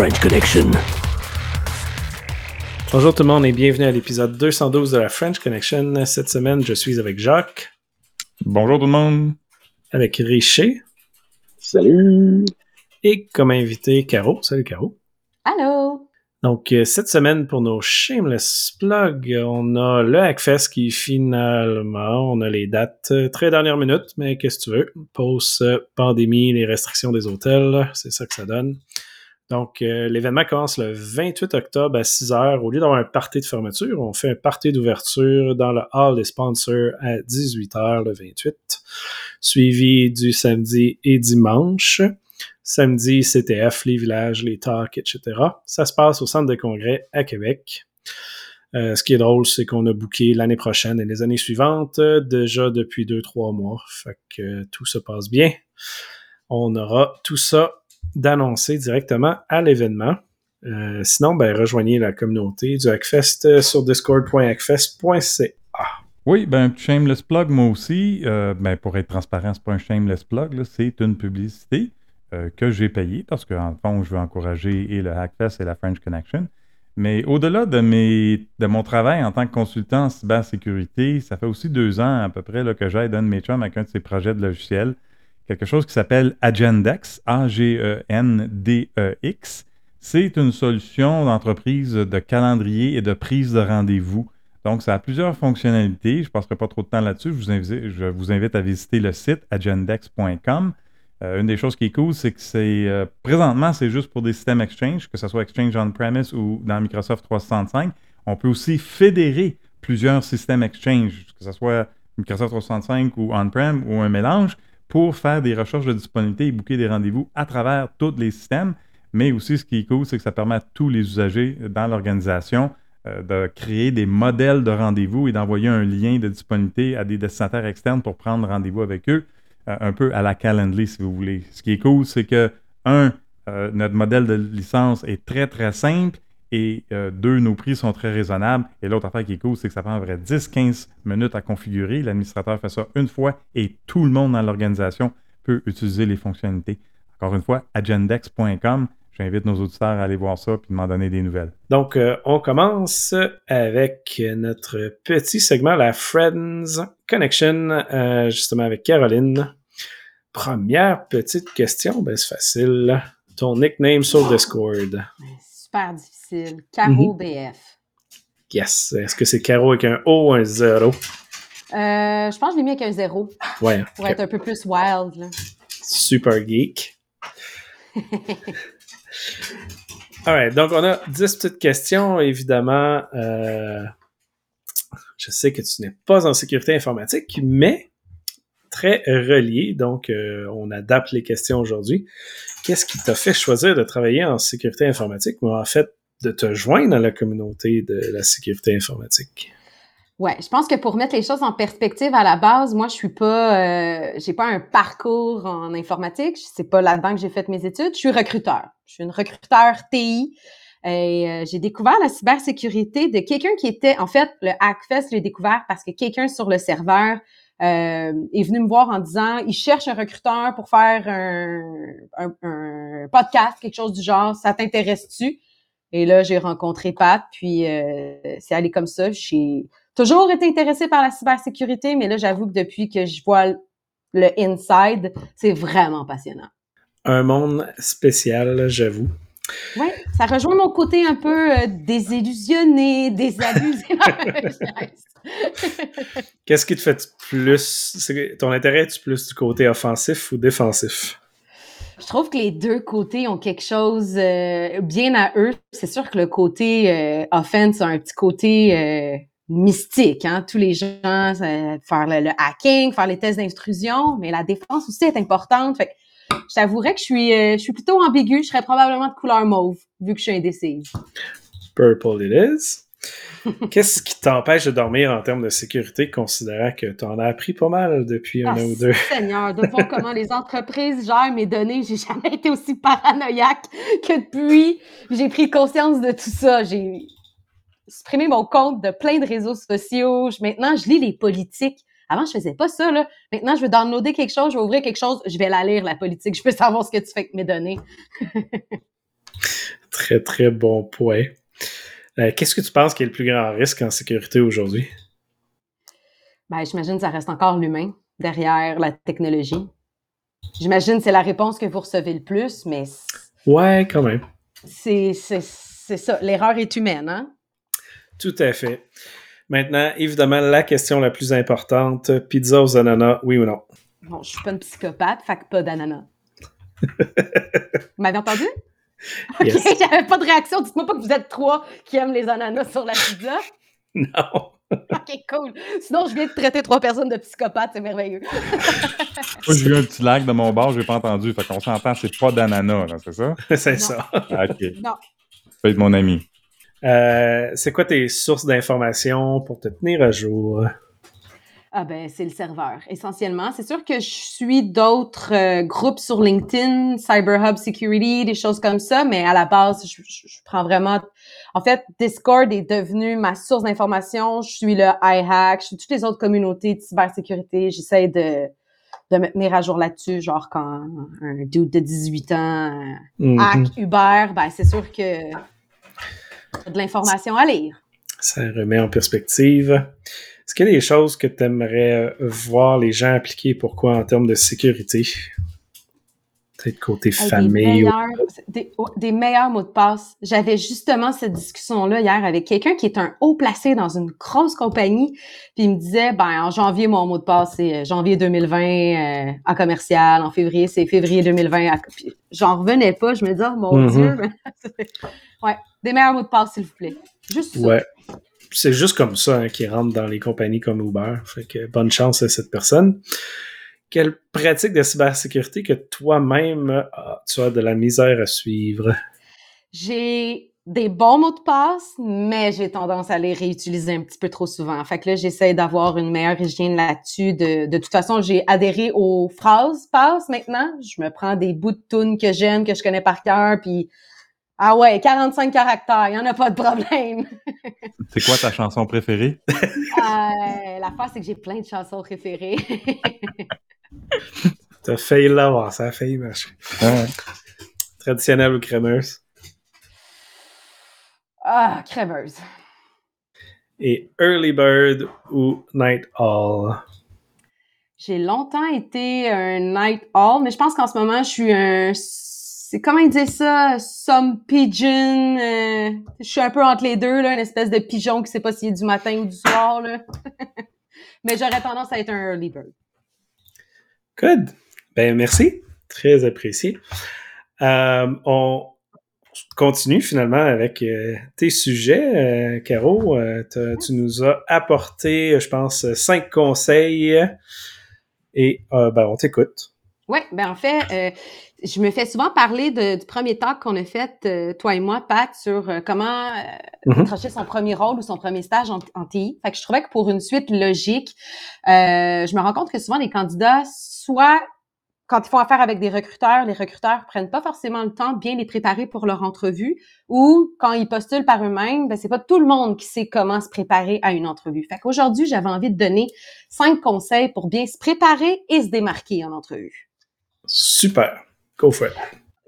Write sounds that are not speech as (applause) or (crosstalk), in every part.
The French Connection. Bonjour tout le monde et bienvenue à l'épisode 212 de la French Connection. Cette semaine, je suis avec Jacques. Bonjour tout le monde. Avec Richer. Salut. Et comme invité, Caro. Salut Caro. Allô. Donc, euh, cette semaine, pour nos shameless plugs, on a le Hackfest qui finalement, on a les dates euh, très dernière minute, mais qu'est-ce que tu veux? Post-pandémie, les restrictions des hôtels, c'est ça que ça donne. Donc, euh, l'événement commence le 28 octobre à 6 h. Au lieu d'avoir un party de fermeture, on fait un party d'ouverture dans le hall des sponsors à 18 h le 28, suivi du samedi et dimanche. Samedi, CTF, les villages, les talks, etc. Ça se passe au centre de congrès à Québec. Euh, ce qui est drôle, c'est qu'on a booké l'année prochaine et les années suivantes euh, déjà depuis deux, trois mois. Fait que euh, tout se passe bien. On aura tout ça d'annoncer directement à l'événement. sinon, ben, rejoignez la communauté du Hackfest sur discord.hackfest.ca. Oui, ben, shameless plug, moi aussi. ben, pour être transparent, c'est pas un shameless plug, c'est une publicité. Euh, que j'ai payé parce qu'en fond, je veux encourager et le Hackfest et la French Connection. Mais au-delà de, de mon travail en tant que consultant en cybersécurité, ça fait aussi deux ans à peu près que j'aide un de mes chums avec un de ses projets de logiciel, quelque chose qui s'appelle Agendex, A-G-E-N-D-E-X. C'est une solution d'entreprise de calendrier et de prise de rendez-vous. Donc, ça a plusieurs fonctionnalités. Je ne passerai pas trop de temps là-dessus. Je, vous invite à visiter le site agendex.com. Euh, une des choses qui est cool, c'est que c'est euh, présentement, c'est juste pour des systèmes Exchange, que ce soit Exchange on-premise ou dans Microsoft 365. On peut aussi fédérer plusieurs systèmes Exchange, que ce soit Microsoft 365 ou on-prem ou un mélange, pour faire des recherches de disponibilité et booker des rendez-vous à travers tous les systèmes. Mais aussi, ce qui est cool, c'est que ça permet à tous les usagers dans l'organisation euh, de créer des modèles de rendez-vous et d'envoyer un lien de disponibilité à des destinataires externes pour prendre rendez-vous avec eux. Euh, un peu à la Calendly, si vous voulez. Ce qui est cool, c'est que, un, euh, notre modèle de licence est très, très simple. Et euh, deux, nos prix sont très raisonnables. Et l'autre affaire qui est cool, c'est que ça prend à vrai 10-15 minutes à configurer. L'administrateur fait ça une fois et tout le monde dans l'organisation peut utiliser les fonctionnalités. Encore une fois, agendex.com. J'invite nos auditeurs à aller voir ça et m'en donner des nouvelles. Donc, on commence avec notre petit segment, la Friends Connection, justement avec Caroline. Première petite question, ben c'est facile. Ton nickname sur Discord. Super difficile. Caro mhm. BF. Yes. Est-ce que c'est Caro avec un O ou un zéro? Euh, je pense que je l'ai mis avec un zéro. Ouais. Pour être un peu plus wild. Là. Super geek. (laughs) Alright, donc on a 10 petites questions, évidemment. Euh, je sais que tu n'es pas en sécurité informatique, mais très relié, donc euh, on adapte les questions aujourd'hui. Qu'est-ce qui t'a fait choisir de travailler en sécurité informatique ou en fait de te joindre à la communauté de la sécurité informatique? Ouais, je pense que pour mettre les choses en perspective à la base, moi je suis pas, euh, j'ai pas un parcours en informatique, c'est pas là-dedans que j'ai fait mes études. Je suis recruteur, je suis une recruteur TI. Et euh, j'ai découvert la cybersécurité de quelqu'un qui était, en fait, le Hackfest, je l'ai découvert parce que quelqu'un sur le serveur est venu me voir en disant il cherche un recruteur pour faire un, un, podcast, quelque chose du genre. Ça t'intéresse-tu? Et là, j'ai rencontré Pat, puis euh, c'est allé comme ça. J'ai toujours été intéressée par la cybersécurité, mais là, j'avoue que depuis que je vois le inside, c'est vraiment passionnant. Un monde spécial, j'avoue. Oui, ça rejoint mon côté un peu euh, désillusionné, (laughs) désabusé. Qu'est-ce qui te fait plus. Ton intérêt est plus du côté offensif ou défensif? Je trouve que les deux côtés ont quelque chose euh, bien à eux. C'est sûr que le côté euh, offense a un petit côté mystique. Hein? Tous les gens faire le, hacking, faire les tests d'intrusion, mais la défense aussi est importante. Fait je t'avouerais que je suis, je suis plutôt ambigu. Je serais probablement de couleur mauve, vu que je suis indécise. Purple it is. (laughs) Qu'est-ce qui t'empêche de dormir en termes de sécurité, considérant que tu en as appris pas mal depuis un ah, an ou deux? Seigneur, de voir (laughs) comment les entreprises gèrent mes données, j'ai jamais été aussi paranoïaque que depuis j'ai pris conscience de tout ça. J'ai supprimé mon compte de plein de réseaux sociaux. Maintenant, je lis les politiques. Avant, je faisais pas ça, là. Maintenant, je veux downloader quelque chose, je vais ouvrir quelque chose, je vais la lire, la politique. Je peux savoir ce que tu fais avec mes données. (laughs) Très, très bon point. Euh, qu'est-ce que tu penses qui est le plus grand risque en sécurité aujourd'hui? Ben, j'imagine que ça reste encore l'humain derrière la technologie. J'imagine que c'est la réponse que vous recevez le plus, mais. Ouais, quand même. C'est ça. L'erreur est humaine, hein? Tout à fait. Maintenant, évidemment, la question la plus importante pizza aux ananas, oui ou non? Bon, je suis pas une psychopathe, fait que pas d'ananas. Vous m'avez entendu? (laughs) Ok, il n'y avait pas de réaction. Dites-moi pas que vous êtes trois qui aiment les ananas sur la pizza. (laughs) Non. ok, cool. Sinon, je viens de traiter trois personnes de psychopathes, c'est merveilleux. (laughs) Moi, j'ai eu un petit lag de mon bord, j'ai pas entendu. Fait qu'on s'entend, c'est pas d'ananas, c'est ça? c'est ça. ok. Non. Tu peux être mon ami. Euh, c'est quoi tes sources d'informations pour te tenir à jour? Ah ben, c'est le serveur, essentiellement. C'est sûr que je suis d'autres euh, groupes sur LinkedIn, CyberHub Security, des choses comme ça, mais à la base, je, prends vraiment... En fait, Discord est devenu ma source d'information. Je suis le iHack, je suis toutes les autres communautés de cybersécurité. J'essaie de, de me tenir à jour là-dessus, genre quand un dude de 18 ans mm-hmm. hack Uber, ben c'est sûr que de l'information à lire. Ça remet en perspective. Est-ce qu'il y a des choses que tu aimerais euh, voir les gens appliquer? Pourquoi en termes de sécurité? Peut-être côté famille. Des meilleurs, mots de passe. J'avais justement cette discussion-là hier avec quelqu'un qui est un haut placé dans une grosse compagnie. Puis il me disait, ben en janvier, mon mot de passe, c'est euh, janvier 2020 euh, en commercial. En février, c'est février 2020. J'en revenais pas. Je me disais, oh, mon mm-hmm. Dieu. (laughs) ouais, des meilleurs mots de passe, s'il vous plaît. Juste ça. Ouais c'est juste comme ça hein, qui rentre dans les compagnies comme Uber. Fait que bonne chance à cette personne. Quelle pratique de cybersécurité que toi-même tu as de la misère à suivre? J'ai des bons mots de passe, mais j'ai tendance à les réutiliser un petit peu trop souvent. Fait que là, j'essaie d'avoir une meilleure hygiène là-dessus. De, de toute façon, j'ai adhéré aux phrases passe maintenant. Je me prends des bouts de tunes que j'aime, que je connais par cœur, puis ah ouais, 45 caractères, il n'y en a pas de problème. (laughs) c'est quoi ta chanson préférée? euh, la face, c'est que j'ai plein de chansons préférées. (laughs) T'as failli l'avoir, ça a failli marcher. Traditionnelle ou crémeuse? Ah, crémeuse. Et Early Bird ou Night Owl? J'ai longtemps été un Night Owl, mais je pense qu'en ce moment, je suis un c'est comment il dit ça, some pigeon. Euh, je suis un peu entre les deux là, une espèce de pigeon qui sait pas s'il est du matin ou du soir là. (laughs) Mais j'aurais tendance à être un early bird. Good. Ben merci, très apprécié. Euh, on continue finalement avec euh, tes sujets, Caro. tu nous as apporté, je pense, cinq conseils et ben on t'écoute. Oui, ben en fait, je me fais souvent parler du premier talk qu'on a fait, euh, toi et moi, Pat, sur euh, comment euh, mm-hmm. son premier rôle ou son premier stage en, en, TI. Fait que je trouvais que pour une suite logique, je me rends compte que souvent les candidats, soit quand ils font affaire avec des recruteurs, les recruteurs prennent pas forcément le temps de bien les préparer pour leur entrevue, ou quand ils postulent par eux-mêmes, ben c'est pas tout le monde qui sait comment se préparer à une entrevue. Fait qu'aujourd'hui, j'avais envie de donner cinq conseils pour bien se préparer et se démarquer en entrevue. Super. Go for it.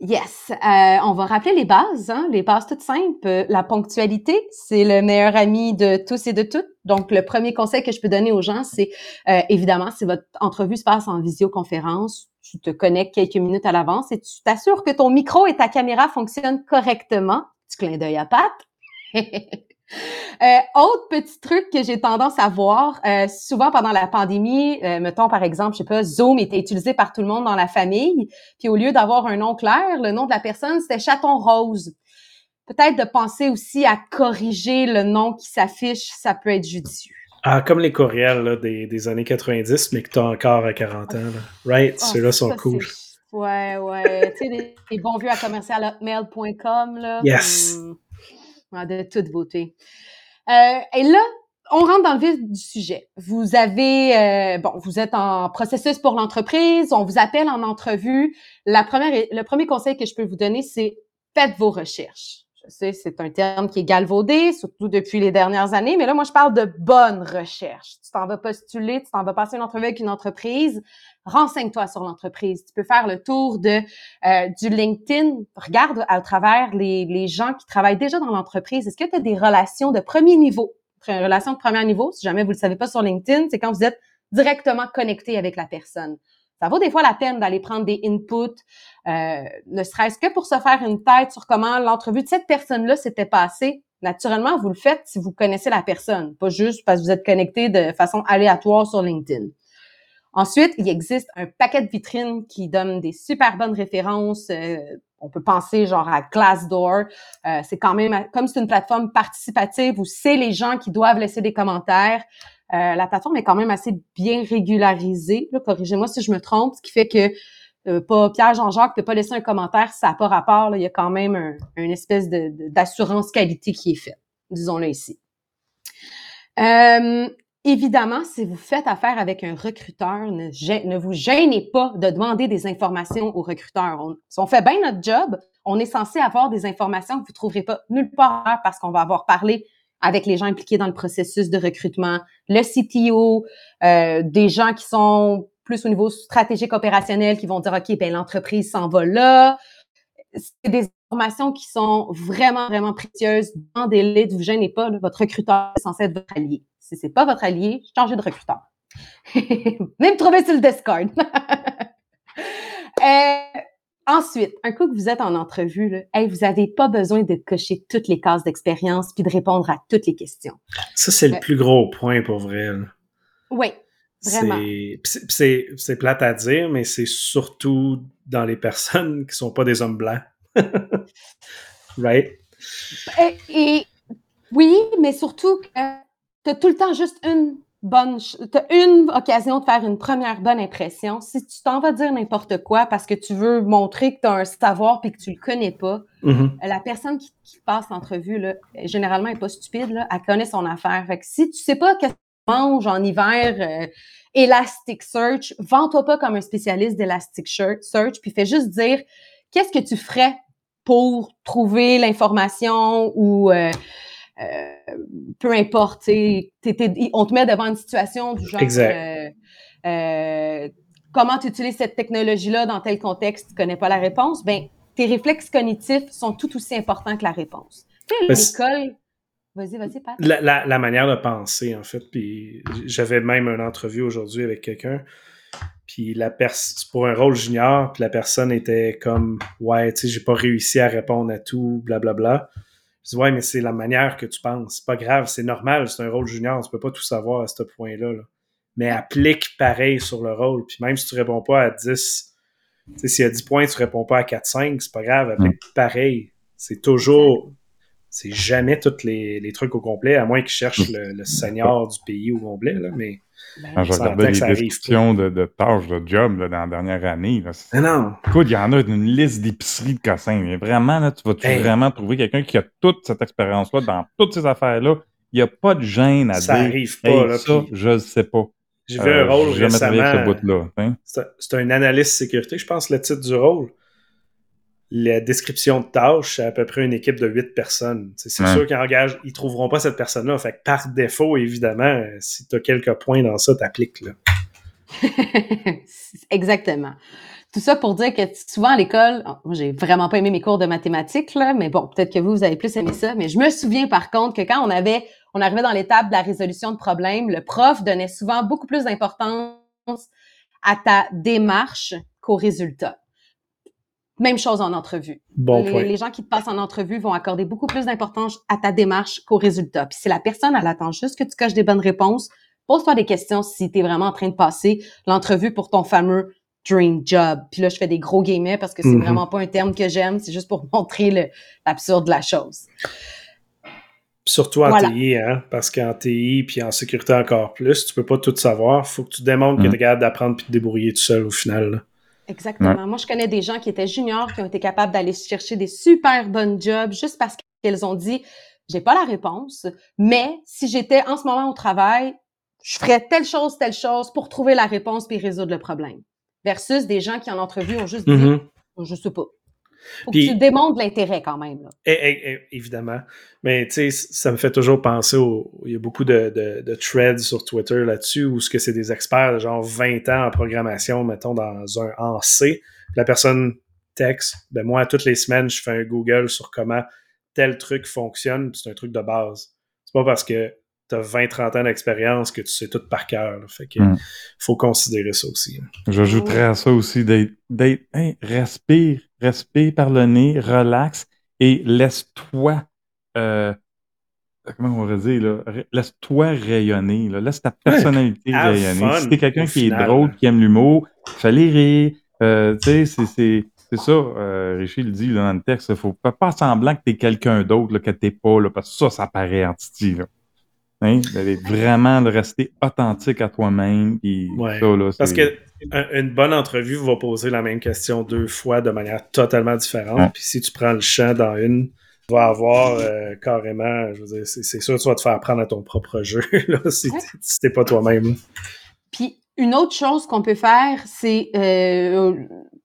Yes. Euh, on va rappeler les bases, hein, les bases toutes simples. La ponctualité, c'est le meilleur ami de tous et de toutes. Donc, le premier conseil que je peux donner aux gens, c'est euh, évidemment, si votre entrevue se passe en visioconférence, tu te connectes quelques minutes à l'avance et tu t'assures que ton micro et ta caméra fonctionnent correctement. Petit clin d'œil à Pat. (laughs) Euh, autre petit truc que j'ai tendance à voir, euh, souvent pendant la pandémie, euh, mettons par exemple, je sais pas, Zoom était utilisé par tout le monde dans la famille, puis au lieu d'avoir un nom clair, le nom de la personne c'était Chaton Rose. Peut-être de penser aussi à corriger le nom qui s'affiche, ça peut être judicieux. Ah, comme les courriels là, des, des, années 90, mais que tu as encore à 40 ans. Là. Right? Oh, Ceux-là sont cool. Ouais, ouais. (laughs) tu sais, les, bons vieux à commercial.hotmail.com, là. Yes. Hmm de toute beauté. Euh, et là, on rentre dans le vif du sujet. Vous avez, euh, bon, vous êtes en processus pour l'entreprise, on vous appelle en entrevue. La première, le premier conseil que je peux vous donner, c'est faites vos recherches. Je sais, c'est un terme qui est galvaudé, surtout depuis les dernières années, mais là, moi, je parle de bonne recherche. Tu t'en vas postuler, tu t'en vas passer une entrevue avec une entreprise, renseigne-toi sur l'entreprise. Tu peux faire le tour de euh, du LinkedIn. Regarde à travers les, les gens qui travaillent déjà dans l'entreprise. Est-ce que tu as des relations de premier niveau? Une relation de premier niveau, si jamais vous le savez pas sur LinkedIn, c'est quand vous êtes directement connecté avec la personne ça vaut des fois la peine d'aller prendre des inputs, euh, ne serait-ce que pour se faire une tête sur comment l'entrevue de cette personne-là s'était passée. Naturellement, vous le faites si vous connaissez la personne, pas juste parce que vous êtes connecté de façon aléatoire sur LinkedIn. Ensuite, il existe un paquet de vitrines qui donne des super bonnes références. Euh, on peut penser genre à Glassdoor. Euh, c'est quand même, comme c'est une plateforme participative où c'est les gens qui doivent laisser des commentaires, euh, la plateforme est quand même assez bien régularisée. Corrigez-moi si je me trompe, ce qui fait que euh, Pierre Jean-Jacques peut pas laisser un commentaire ça n'a pas rapport. Il y a quand même un, une espèce d'assurance qualité qui est faite, disons-le ici. Euh, évidemment, si vous faites affaire avec un recruteur, ne, ne, vous gênez pas de demander des informations au recruteur. si on fait bien notre job, on est censé avoir des informations que vous ne trouverez pas nulle part parce qu'on va avoir parlé avec les gens impliqués dans le processus de recrutement, le CTO, euh, des gens qui sont plus au niveau stratégique opérationnel qui vont dire OK, ben l'entreprise s'en va là. C'est des informations qui sont vraiment vraiment précieuses dans des leads, vous gênez pas, votre recruteur est censé être votre allié. Si c'est pas votre allié, changez de recruteur. (laughs) Même trouver sur le Discord. (laughs) euh, Ensuite, un coup que vous êtes en entrevue, là, vous n'avez pas besoin de cocher toutes les cases d'expérience puis de répondre à toutes les questions. Ça, c'est le euh, plus gros point pour vrai. Oui, vraiment. C'est plate à dire, mais c'est surtout dans les personnes qui sont pas des hommes blancs. (laughs) right? Et, et, oui, mais surtout que tu as tout le temps juste une bonne, t'as une occasion de faire une première bonne impression. Si tu t'en vas dire n'importe quoi parce que tu veux montrer que tu as un savoir puis que tu le connais pas, mm-hmm. la personne qui, passe l'entrevue, là, généralement, elle est pas stupide, là, elle connaît son affaire. Fait que si tu sais pas qu'est-ce que tu manges en hiver, euh, Elasticsearch, vends-toi pas comme un spécialiste d'Elasticsearch puis fais juste dire qu'est-ce que tu ferais pour trouver l'information ou euh, peu importe, on te met devant une situation du genre euh, euh, comment tu utilises cette technologie-là dans tel contexte, tu connais pas la réponse, ben tes réflexes cognitifs sont tout aussi importants que la réponse. l'école. Vas-y, vas-y, Pat. La, la, manière de penser, en fait. Puis j'avais même une entrevue aujourd'hui avec quelqu'un. Puis la personne, pour un rôle junior, puis la personne était comme Ouais, tu sais, j'ai pas réussi à répondre à tout, blablabla. Bla, bla. Je dis, ouais, mais c'est la manière que tu penses. C'est pas grave, c'est normal, c'est un rôle junior, tu peux pas tout savoir à ce point-là. Mais applique pareil sur le rôle. Puis même si tu réponds pas à 10, s'il y a 10 points, tu réponds pas à 4-5, c'est pas grave, applique pareil. C'est toujours, c'est jamais tous les, les, trucs au complet, à moins qu'ils cherchent le, le seigneur du pays au complet, là, mais Quand je regardais les descriptions de, de, tâches de job dans la dernière année, là, non. écoute, il y en a une liste d'épiceries de cossins. Mais vraiment, là, tu vas vraiment trouver quelqu'un qui a toute cette expérience-là dans toutes ces affaires-là? Il n'y a pas de gêne à ça dire. Arrive pas, là, ça, je ne sais pas. J'ai vu un euh, rôle récemment. Hein. C'est un analyste sécurité, je pense, le titre du rôle la description de tâche, c'est à peu près une équipe de huit personnes. C'est sûr qu'ils engagent, ils trouveront pas cette personne-là. Fait que par défaut, évidemment, si tu as quelques points dans ça, t'appliques. (laughs) Exactement. Tout ça pour dire que souvent à l'école, oh, moi j'ai vraiment pas aimé mes cours de mathématiques, là, mais bon, peut-être que vous, vous avez plus aimé ça. Mais je me souviens par contre que quand on avait, on arrivait dans l'étape de la résolution de problèmes, le prof donnait souvent beaucoup plus d'importance à ta démarche qu'au résultat. Même chose en entrevue. Bon les, les, gens qui te passent en entrevue vont accorder beaucoup plus d'importance à ta démarche qu'au résultat. Puis si la personne, elle attend juste que tu coches des bonnes réponses, pose-toi des questions si tu es vraiment en train de passer l'entrevue pour ton fameux dream job. Puis là, je fais des gros guillemets parce que c'est mm-hmm. vraiment pas un terme que j'aime, c'est juste pour (laughs) montrer l'absurde de la chose. Surtout en TI, hein? parce qu'en TI puis en sécurité encore plus, tu peux pas tout savoir. faut que tu démontres que mm. tu es capable d'apprendre puis de te débrouiller tout seul au final. Exactement. Moi, je connais des gens qui étaient juniors, qui ont été capables d'aller chercher des super bonnes jobs juste parce qu'elles ont dit, j'ai pas la réponse, mais si j'étais en ce moment au travail, je ferais telle chose, telle chose pour trouver la réponse puis résoudre le problème. Versus des gens qui en entrevue ont juste dit, mm-hmm. je sais pas. Faut que tu démontres l'intérêt quand même. Là. évidemment. Mais tu sais, ça me fait toujours penser au. Il y a beaucoup de, de, threads sur Twitter là-dessus où ce que c'est des experts de genre 20 ans en programmation, mettons, dans un en C. La personne texte, ben moi, toutes les semaines, je fais un Google sur comment tel truc fonctionne, c'est un truc de base. C'est pas parce que tu as 20-30 ans d'expérience que tu sais tout par cœur. Fait que hmm. faut considérer ça aussi. J'ajouterais à ça aussi d'être respire, respire par le nez, relax et laisse-toi euh, comment on va dire là, laisse-toi rayonner, laisse ta personnalité rayonner. si t'es quelqu'un qui est drôle, qui aime l'humour, fallait rire. Euh, tu sais, c'est c'est ça, euh, Richie le dit dans le texte, il faut pas, pas semblant que tu es quelqu'un d'autre, que tu pas, là, parce que ça, ça paraît en Titi. Là. Hein? vraiment de rester authentique à toi-même. Ouais, parce que une bonne entrevue va poser la même question deux fois de manière totalement différente. Puis si tu prends le champ dans une, tu vas avoir euh, carrément, je veux dire, c'est sûr que tu vas te faire prendre à ton propre jeu (laughs) là, si t'es pas toi-même. Puis une autre chose qu'on peut faire, c'est, euh,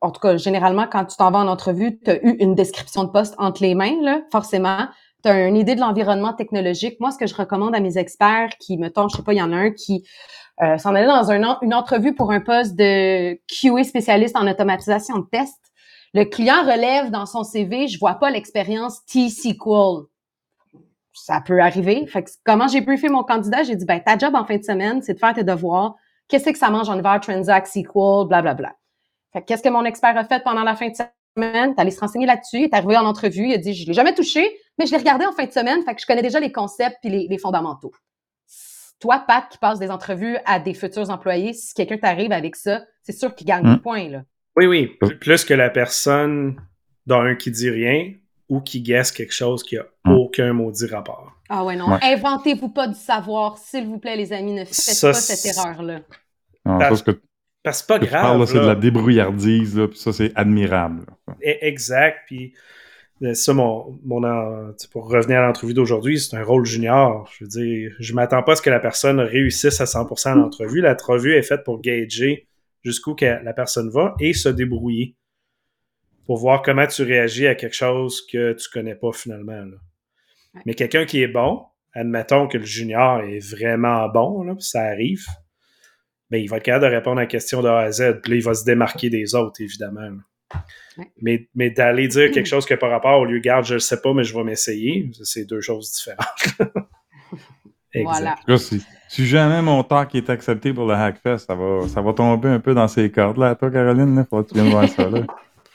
en tout cas, généralement, quand tu t'en vas en entrevue, tu as eu une description de poste entre les mains, là, forcément. Tu une idée de l'environnement technologique. Moi, ce que je recommande à mes experts qui, me je sais pas, il y en a un qui euh, s'en allait dans un, une entrevue pour un poste de QA spécialiste en automatisation de tests. Le client relève dans son CV, je vois pas l'expérience T-SQL. Ça peut arriver. Fait que comment j'ai briefé mon candidat, j'ai dit, ben, ta job en fin de semaine, c'est de faire tes devoirs, qu'est-ce que ça mange en hiver, Transact, SQL, blablabla. Fait qu'est-ce que mon expert a fait pendant la fin de semaine? Allé se renseigner là-dessus, il est arrivé en entrevue, il a dit, je l'ai jamais touché, mais je l'ai regardé en fin de semaine, fait que je connais déjà les concepts puis les, fondamentaux. Toi, Pat, qui passe des entrevues à des futurs employés, si quelqu'un t'arrive avec ça, c'est sûr qu'il gagne mmh. des points, là. Oui, oui. Plus que la personne d'un qui dit rien ou qui guesse quelque chose qui a mmh. aucun maudit rapport. Ah ouais, non. Inventez-vous pas du savoir, s'il vous plaît, les amis. Ne faites pas cette erreur-là. Parce, que, parce que pas grave. c'est de la débrouillardise, là, puis ça, c'est admirable. E, exact. Puis ça, mon, mon pour revenir à l'entrevue d'aujourd'hui, c'est un rôle junior. Je veux dire, je m'attends pas à ce que la personne réussisse à 100% à l'entrevue. L'entrevue est faite pour gager jusqu'où la personne va et se débrouiller pour voir comment tu réagis à quelque chose que tu connais pas finalement. Là. Mais quelqu'un qui est bon, admettons que le junior est vraiment bon, là, ça arrive, mais ben, il va être capable de répondre à la question de A à Z. Puis là, il va se démarquer des autres, évidemment. Mais, mais d'aller dire quelque (clears throat) chose qui n'a pas rapport au lieu, garde, je ne sais pas, mais je vais m'essayer, c'est deux choses différentes. (laughs) voilà. Si, jamais mon talk est accepté pour le Hackfest, ça va, ça va tomber un peu dans ces cordes. Là, toi, Caroline, il faut que tu viennes voir ça. Là.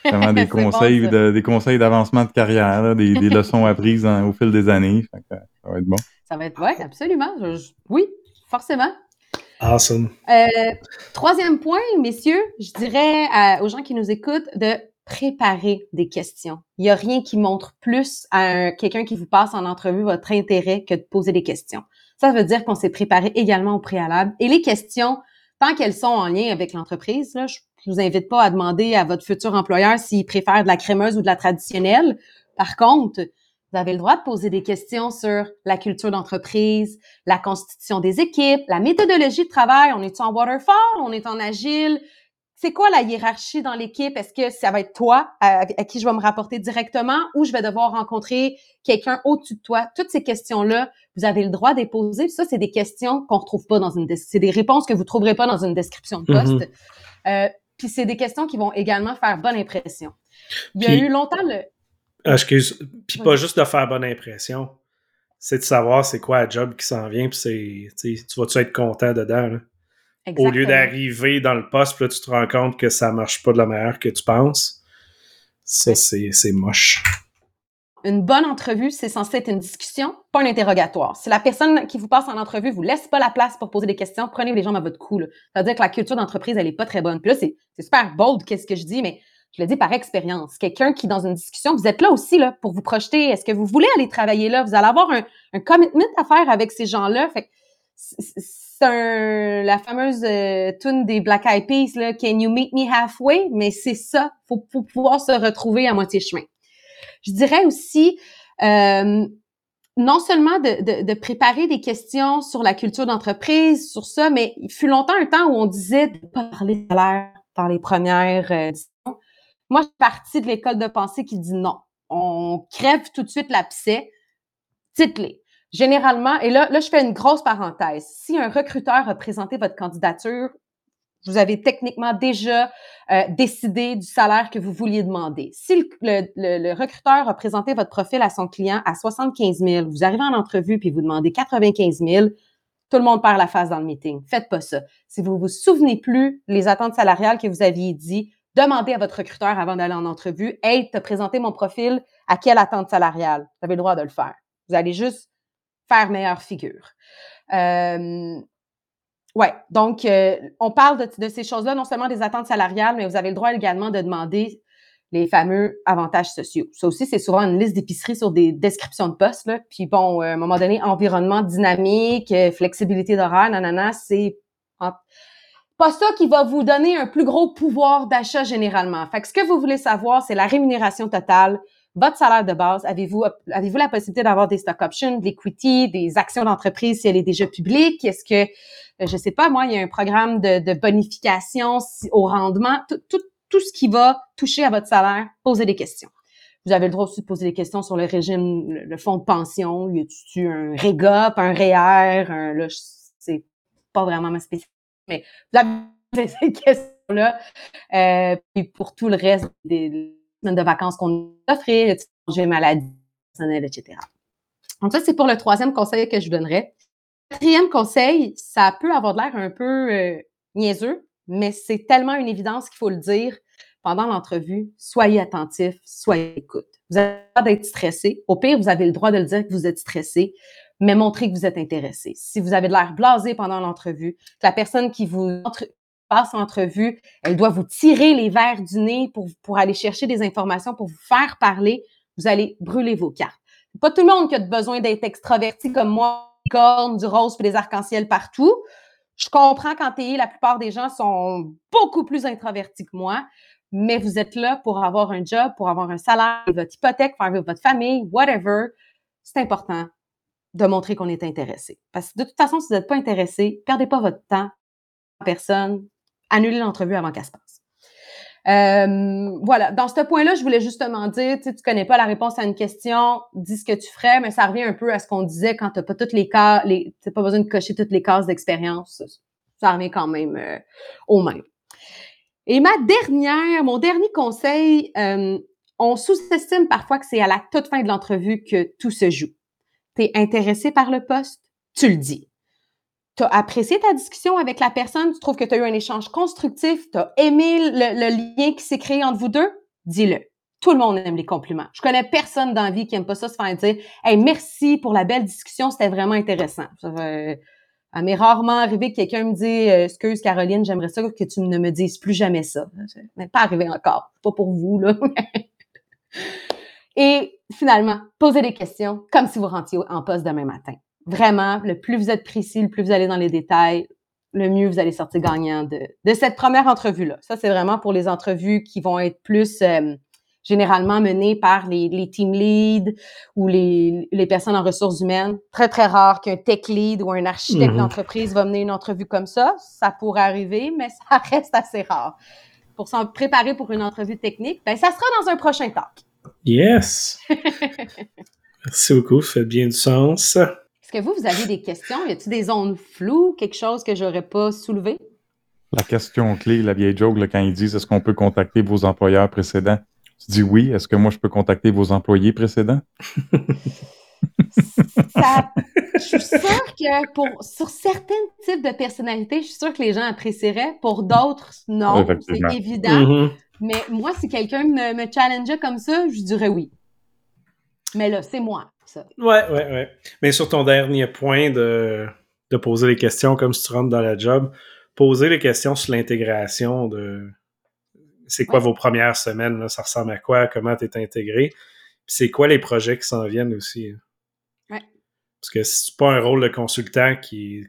(laughs) des conseils, des conseils d'avancement de carrière, des, leçons apprises au fil des années. ça va être bon. Ça va être, oui, absolument. oui, forcément. Awesome. Euh, troisième point, messieurs, je dirais aux gens qui nous écoutent de préparer des questions. Il n'y a rien qui montre plus à quelqu'un qui vous passe en entrevue votre intérêt que de poser des questions. Ça veut dire qu'on s'est préparé également au préalable. Et les questions, tant qu'elles sont en lien avec l'entreprise, je je vous invite pas à demander à votre futur employeur s'il préfère de la crémeuse ou de la traditionnelle. Par contre, vous avez le droit de poser des questions sur la culture d'entreprise, la constitution des équipes, la méthodologie de travail. On est en waterfall, on est en agile? C'est quoi la hiérarchie dans l'équipe? Est-ce que ça va être toi à, qui je vais me rapporter directement ou je vais devoir rencontrer quelqu'un au-dessus de toi? Toutes ces questions-là, vous avez le droit de les poser. Ça, c'est des questions qu'on retrouve pas dans une, c'est des réponses que vous trouverez pas dans une description de poste. Mm-hmm. euh, puis c'est des questions qui vont également faire bonne impression. Il y a eu longtemps le. Ah, excuse. Puis pas juste de faire bonne impression. C'est de savoir c'est quoi la job qui s'en vient, puis c'est. Tu vas-tu être content dedans, là? Au lieu d'arriver dans le poste, puis là, tu te rends compte que ça marche pas de la manière que tu penses. Ça, c'est moche une bonne entrevue, c'est censé être une discussion, pas un interrogatoire. Si la personne qui vous passe en entrevue vous laisse pas la place pour poser des questions, prenez les gens à votre cou. C'est-à-dire que la culture d'entreprise, elle est pas très bonne. Puis là, c'est super bold, qu'est-ce que je dis, mais je le dis par expérience. Quelqu'un qui, dans une discussion, vous êtes là aussi là, pour vous projeter. Est-ce que vous voulez aller travailler là? Vous allez avoir un, un commitment à faire avec ces gens-là. Fait c'est la fameuse euh, tune des Black Eyed Peas, là, Can you meet me halfway? Mais c'est ça, faut, faut pouvoir se retrouver à moitié chemin. Je dirais aussi, euh, non seulement de, de, préparer des questions sur la culture d'entreprise, sur ça, mais il fut longtemps un temps où on disait de parler de salaire dans les premières euh, Moi, je suis partie de l'école de pensée qui dit non. On crève tout de suite l'abcès. Dites-les. Généralement, et là, là, je fais une grosse parenthèse. Si un recruteur a présenté votre candidature, vous avez techniquement déjà euh, décidé du salaire que vous vouliez demander. Si le, le, recruteur a présenté votre profil à son client à 75 000, vous arrivez en entrevue puis vous demandez 95 000, tout le monde perd la face dans le meeting. Faites pas ça. Si vous vous souvenez plus les attentes salariales que vous aviez dit, demandez à votre recruteur avant d'aller en entrevue, hey, te présenter mon profil à quelle attente salariale? Vous avez le droit de le faire. Vous allez juste faire meilleure figure. Euh, ouais, donc euh, on parle de, de ces choses-là, non seulement des attentes salariales, mais vous avez le droit également de demander les fameux avantages sociaux. Ça aussi, c'est souvent une liste d'épicerie sur des descriptions de postes. Là. Puis bon, euh, à un moment donné, environnement dynamique, euh, flexibilité d'horaire, nanana, c'est pas ça qui va vous donner un plus gros pouvoir d'achat généralement. Fait que ce que vous voulez savoir, c'est la rémunération totale, votre salaire de base. Avez-vous avez-vous la possibilité d'avoir des stock options, de l'equity, des actions d'entreprise si elle est déjà publique? Est-ce que, euh, je sais pas, moi, il y a un programme de, de bonification au rendement? Tout, tout, tout ce qui va toucher à votre salaire, posez des questions. Vous avez le droit aussi de poser des questions sur le régime, le, fonds de pension. Y a-tu un REGOP, un REER, un, là, c'est pas vraiment ma spécialité, mais avez (laughs) ces questions-là. Euh, puis pour tout le reste des semaines de vacances qu'on offre, congé maladie personnelle, etc. Donc ça, c'est pour le troisième conseil que je vous donnerais. Quatrième conseil, ça peut avoir l'air un peu euh, niaiseux, mais c'est tellement une évidence qu'il faut le dire pendant l'entrevue. Soyez attentif, soyez écoute. Vous avez le droit d'être stressé. Au pire, vous avez le droit de le dire que vous êtes stressé, mais montrez que vous êtes intéressé. Si vous avez de l'air blasé pendant l'entrevue, que la personne qui vous passe l'entrevue, elle doit vous tirer les verres du nez pour, pour aller chercher des informations, pour vous faire parler, vous allez brûler vos cartes. Pas tout le monde qui a besoin d'être extraverti comme moi, cornes, du rose et des arcs-en-ciel partout. Je comprends qu'en TI, la plupart des gens sont beaucoup plus introvertis que moi, mais vous êtes là pour avoir un job, pour avoir un salaire, votre hypothèque, faire vivre votre famille, whatever. C'est important de montrer qu'on est intéressé. Parce que de toute façon, si vous n'êtes pas intéressé, perdez pas votre temps en personne, annulez l'entrevue avant qu'elle se passe. Euh, voilà, dans ce point-là, je voulais justement dire, tu tu connais pas la réponse à une question, dis ce que tu ferais, mais ça revient un peu à ce qu'on disait quand t'as pas toutes les cas, les, t'as pas besoin de cocher toutes les cases d'expérience. Ça revient quand même euh, au même. Et ma dernière, mon dernier conseil, euh, on sous-estime parfois que c'est à la toute fin de l'entrevue que tout se joue. Tu es intéressé par le poste, tu le dis tu apprécié ta discussion avec la personne, tu trouves que tu as eu un échange constructif, tu as aimé le, lien qui s'est créé entre vous deux, dis-le. Tout le monde aime les compliments. Je connais personne dans la vie qui aime pas ça se faire dire Hey, merci pour la belle discussion, c'était vraiment intéressant. Ça euh, m'est rarement arrivé que quelqu'un me dise euh, Excuse Caroline, j'aimerais ça que tu ne me dises plus jamais ça. Ça n'est pas arrivé encore. Pas pour vous, là. (laughs) Et finalement, posez des questions comme si vous rentiez en poste demain matin. Vraiment, le plus vous êtes précis, le plus vous allez dans les détails, le mieux vous allez sortir gagnant de, de cette première entrevue-là. Ça, c'est vraiment pour les entrevues qui vont être plus euh, généralement menées par les, les team leads ou les, les, personnes en ressources humaines. Très, très rare qu'un tech lead ou un architecte mm-hmm. d'entreprise va mener une entrevue comme ça. Ça pourrait arriver, mais ça (laughs) reste assez rare. Pour s'en préparer pour une entrevue technique, ben, ça sera dans un prochain talk. Yes! (laughs) Merci beaucoup, ça fait bien du sens. Est-ce que vous, vous avez des questions? Y a-t-il des zones floues, quelque chose que j'aurais pas soulevé? La question clé, la vieille joke, quand ils disent est-ce qu'on peut contacter vos employeurs précédents? Tu dis oui. Est-ce que moi, je peux contacter vos employés précédents? (laughs) je suis (laughs) sûre que pour, sur certains types de personnalités, je suis sûre que les gens apprécieraient. Pour d'autres, non. C'est évident. Mm-hmm. Mais moi, si quelqu'un me, me challengeait comme ça, je dirais oui. Mais là, c'est moi. Ouais, ouais, ouais. Mais sur ton dernier point de, de poser les questions comme si tu rentres dans la job, poser les questions sur l'intégration de c'est quoi vos premières semaines, là, ça ressemble à quoi, comment tu es intégré, puis c'est quoi les projets qui s'en viennent aussi. Ouais. Parce que si c'est pas un rôle de consultant qui,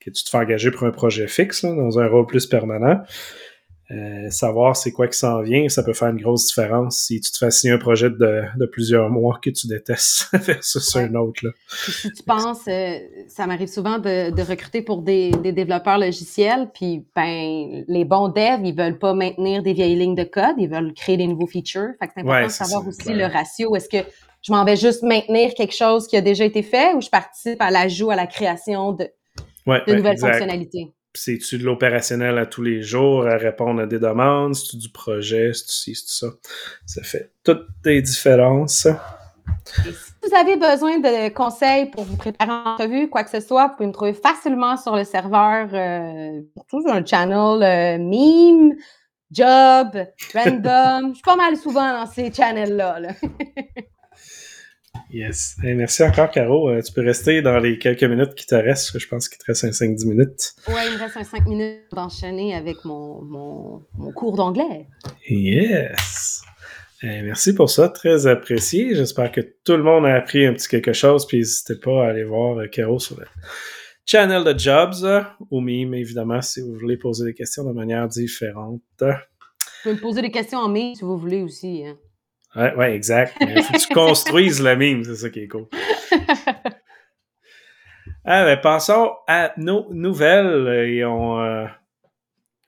que tu te fais engager pour un projet fixe, dans un rôle plus permanent, euh, savoir c'est quoi qui s'en vient, ça peut faire une grosse différence si tu te fais signer un projet de, de plusieurs mois que tu détestes (laughs) versus un autre. Là. si tu penses, euh, ça m'arrive souvent de, de, recruter pour des, des, développeurs logiciels, puis ben les bons devs, ils veulent pas maintenir des vieilles lignes de code, ils veulent créer des nouveaux features. Fait que c'est important de savoir aussi le ratio. Est-ce que je m'en vais juste maintenir quelque chose qui a déjà été fait ou je participe à l'ajout, à la création de, de nouvelles fonctionnalités? C'est-tu de l'opérationnel à tous les jours, à répondre à des demandes? C'est-tu du projet? C'est-tu ci, c'est ça? Ça fait toutes les différences. si vous avez besoin de conseils pour vous préparer en entrevue, quoi que ce soit, vous pouvez me trouver facilement sur le serveur, euh, surtout sur un channel euh, meme, job, random. Je suis pas mal souvent dans ces channels-là. là (laughs) Yes. merci encore, Caro. Euh, tu peux rester dans les quelques minutes qui te restent. Je pense qu'il te reste un 5-10 minutes. Oui, il me reste un 5 minutes d'enchaîner avec mon, mon, mon cours d'anglais. Yes. merci pour ça. Très apprécié. J'espère que tout le monde a appris un petit quelque chose. Puis n'hésitez pas à aller voir euh, Caro sur le channel de Jobs ou mime, évidemment, si vous voulez poser des questions de manière différente. Vous pouvez me poser des questions en mime si vous voulez aussi. Hein. Ouais, ouais, exact. Il faut que tu construises le mime, c'est ça qui est cool. (laughs) Ah, ben, passons à nos nouvelles. Et on, euh,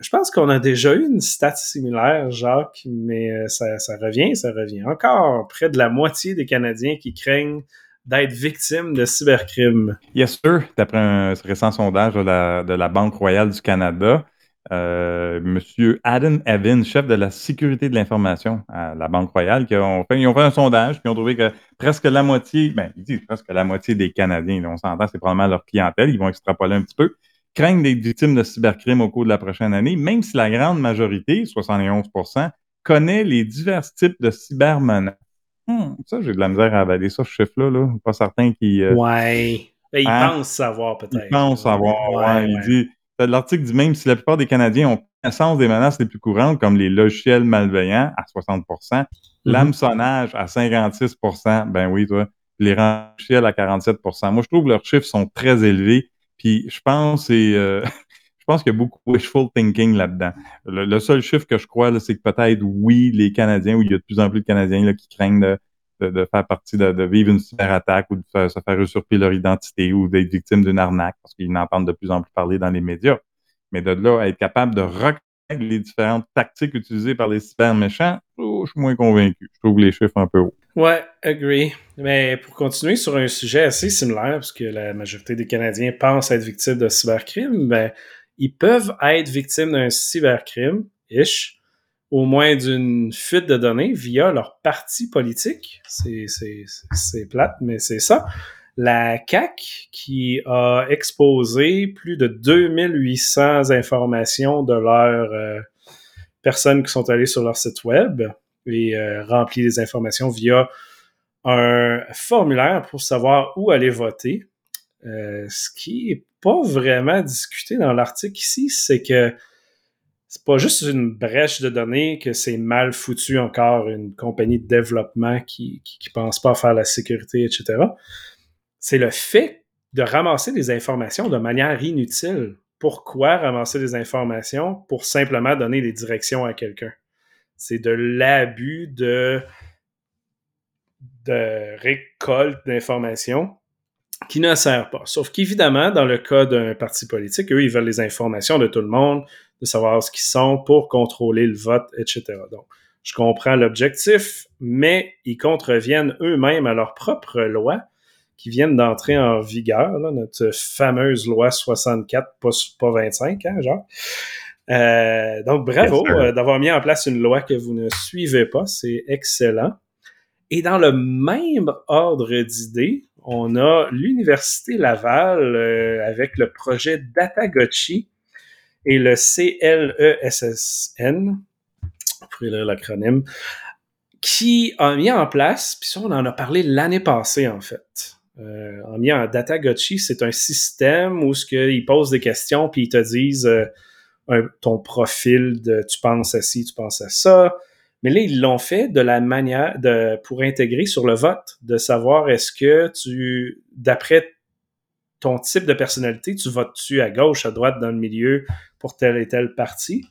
je pense qu'on a déjà eu une stat similaire, Jacques, mais euh, ça, ça, revient, ça revient. Encore près de la moitié des Canadiens qui craignent d'être victimes de cybercrime. Yes, sir. D'après un récent sondage de la, de la Banque royale du Canada, euh, Monsieur Adam Evans, chef de la sécurité de l'information à la Banque Royale, qui ont fait, ils ont fait un sondage, puis ont trouvé que presque la moitié, ben, ils disent presque la moitié des Canadiens, on s'entend, c'est probablement leur clientèle, ils vont extrapoler un petit peu, craignent d'être victimes de cybercrime au cours de la prochaine année, même si la grande majorité, 71% connaît les divers types de cybermenaces. Hmm, ça, j'ai de la misère à avaler ça, ce chiffre-là, là. Pas certain qui. Euh, ouais. Ben, ils hein? pensent savoir, peut-être. Ils pensent savoir, ouais. Il dit L'article dit même si la plupart des Canadiens ont connaissance des menaces les plus courantes, comme les logiciels malveillants à 60 mm-hmm. l'hameçonnage à 56% ben oui, toi, les logiciels à 47% Moi, je trouve que leurs chiffres sont très élevés. Puis je pense et euh, (laughs) je pense qu'il y a beaucoup de wishful thinking là-dedans. Le, seul chiffre que je crois, c'est que peut-être oui, les Canadiens, ou il y a de plus en plus de Canadiens là, qui craignent de, de, faire partie de, vivre une cyberattaque ou de se faire usurper leur identité ou d'être victime d'une arnaque parce qu'ils n'entendent de plus en plus parler dans les médias. Mais de là à être capable de reconnaître les différentes tactiques utilisées par les cyber méchants, oh, je suis moins convaincu. Je trouve les chiffres un peu hauts. Ouais, agree. Mais pour continuer sur un sujet assez similaire, parce que la majorité des Canadiens pensent être victimes de cybercrime, ben, ils peuvent être victimes d'un cybercrime, ish, au moins d'une fuite de données via leur parti politique. C'est plate, mais c'est ça. La CAC qui a exposé plus de 2800 informations de leurs euh, personnes qui sont allées sur leur site web et euh, rempli des informations via un formulaire pour savoir où aller voter. Euh, ce qui est pas vraiment discuté dans l'article ici, c'est que c'est pas juste une brèche de données que c'est mal foutu encore une compagnie de développement qui, qui, pense pas faire la sécurité, etc. C'est le fait de ramasser des informations de manière inutile. Pourquoi ramasser des informations pour simplement donner des directions à quelqu'un? C'est de l'abus de, de récolte d'informations qui ne sert pas. Sauf qu'évidemment, dans le cas d'un parti politique, eux, ils veulent les informations de tout le monde, de savoir ce qu'ils sont pour contrôler le vote, etc. Donc, je comprends l'objectif, mais ils contreviennent eux-mêmes à leurs propres lois qui viennent d'entrer en vigueur, notre fameuse loi 64, pas, 25, hein, genre. Euh, donc, bravo euh, d'avoir mis en place une loi que vous ne suivez pas, c'est excellent. Et dans le même ordre d'idées, on a l'Université Laval euh, avec le projet Datagotchi, et le CLESSN, vous pourrez lire l'acronyme, qui a mis en place, puis ça on en a parlé l'année passée en fait, euh, a mis en Datagotchi, c'est un système où ce ils posent des questions puis ils te disent euh, ton profil de tu penses à ci, tu penses à ça. Mais là, ils l'ont fait de la manière de pour intégrer sur le vote, de savoir est-ce que tu, d'après ton type de personnalité, tu votes-tu à gauche, à droite, dans le milieu pour tel et tel parti.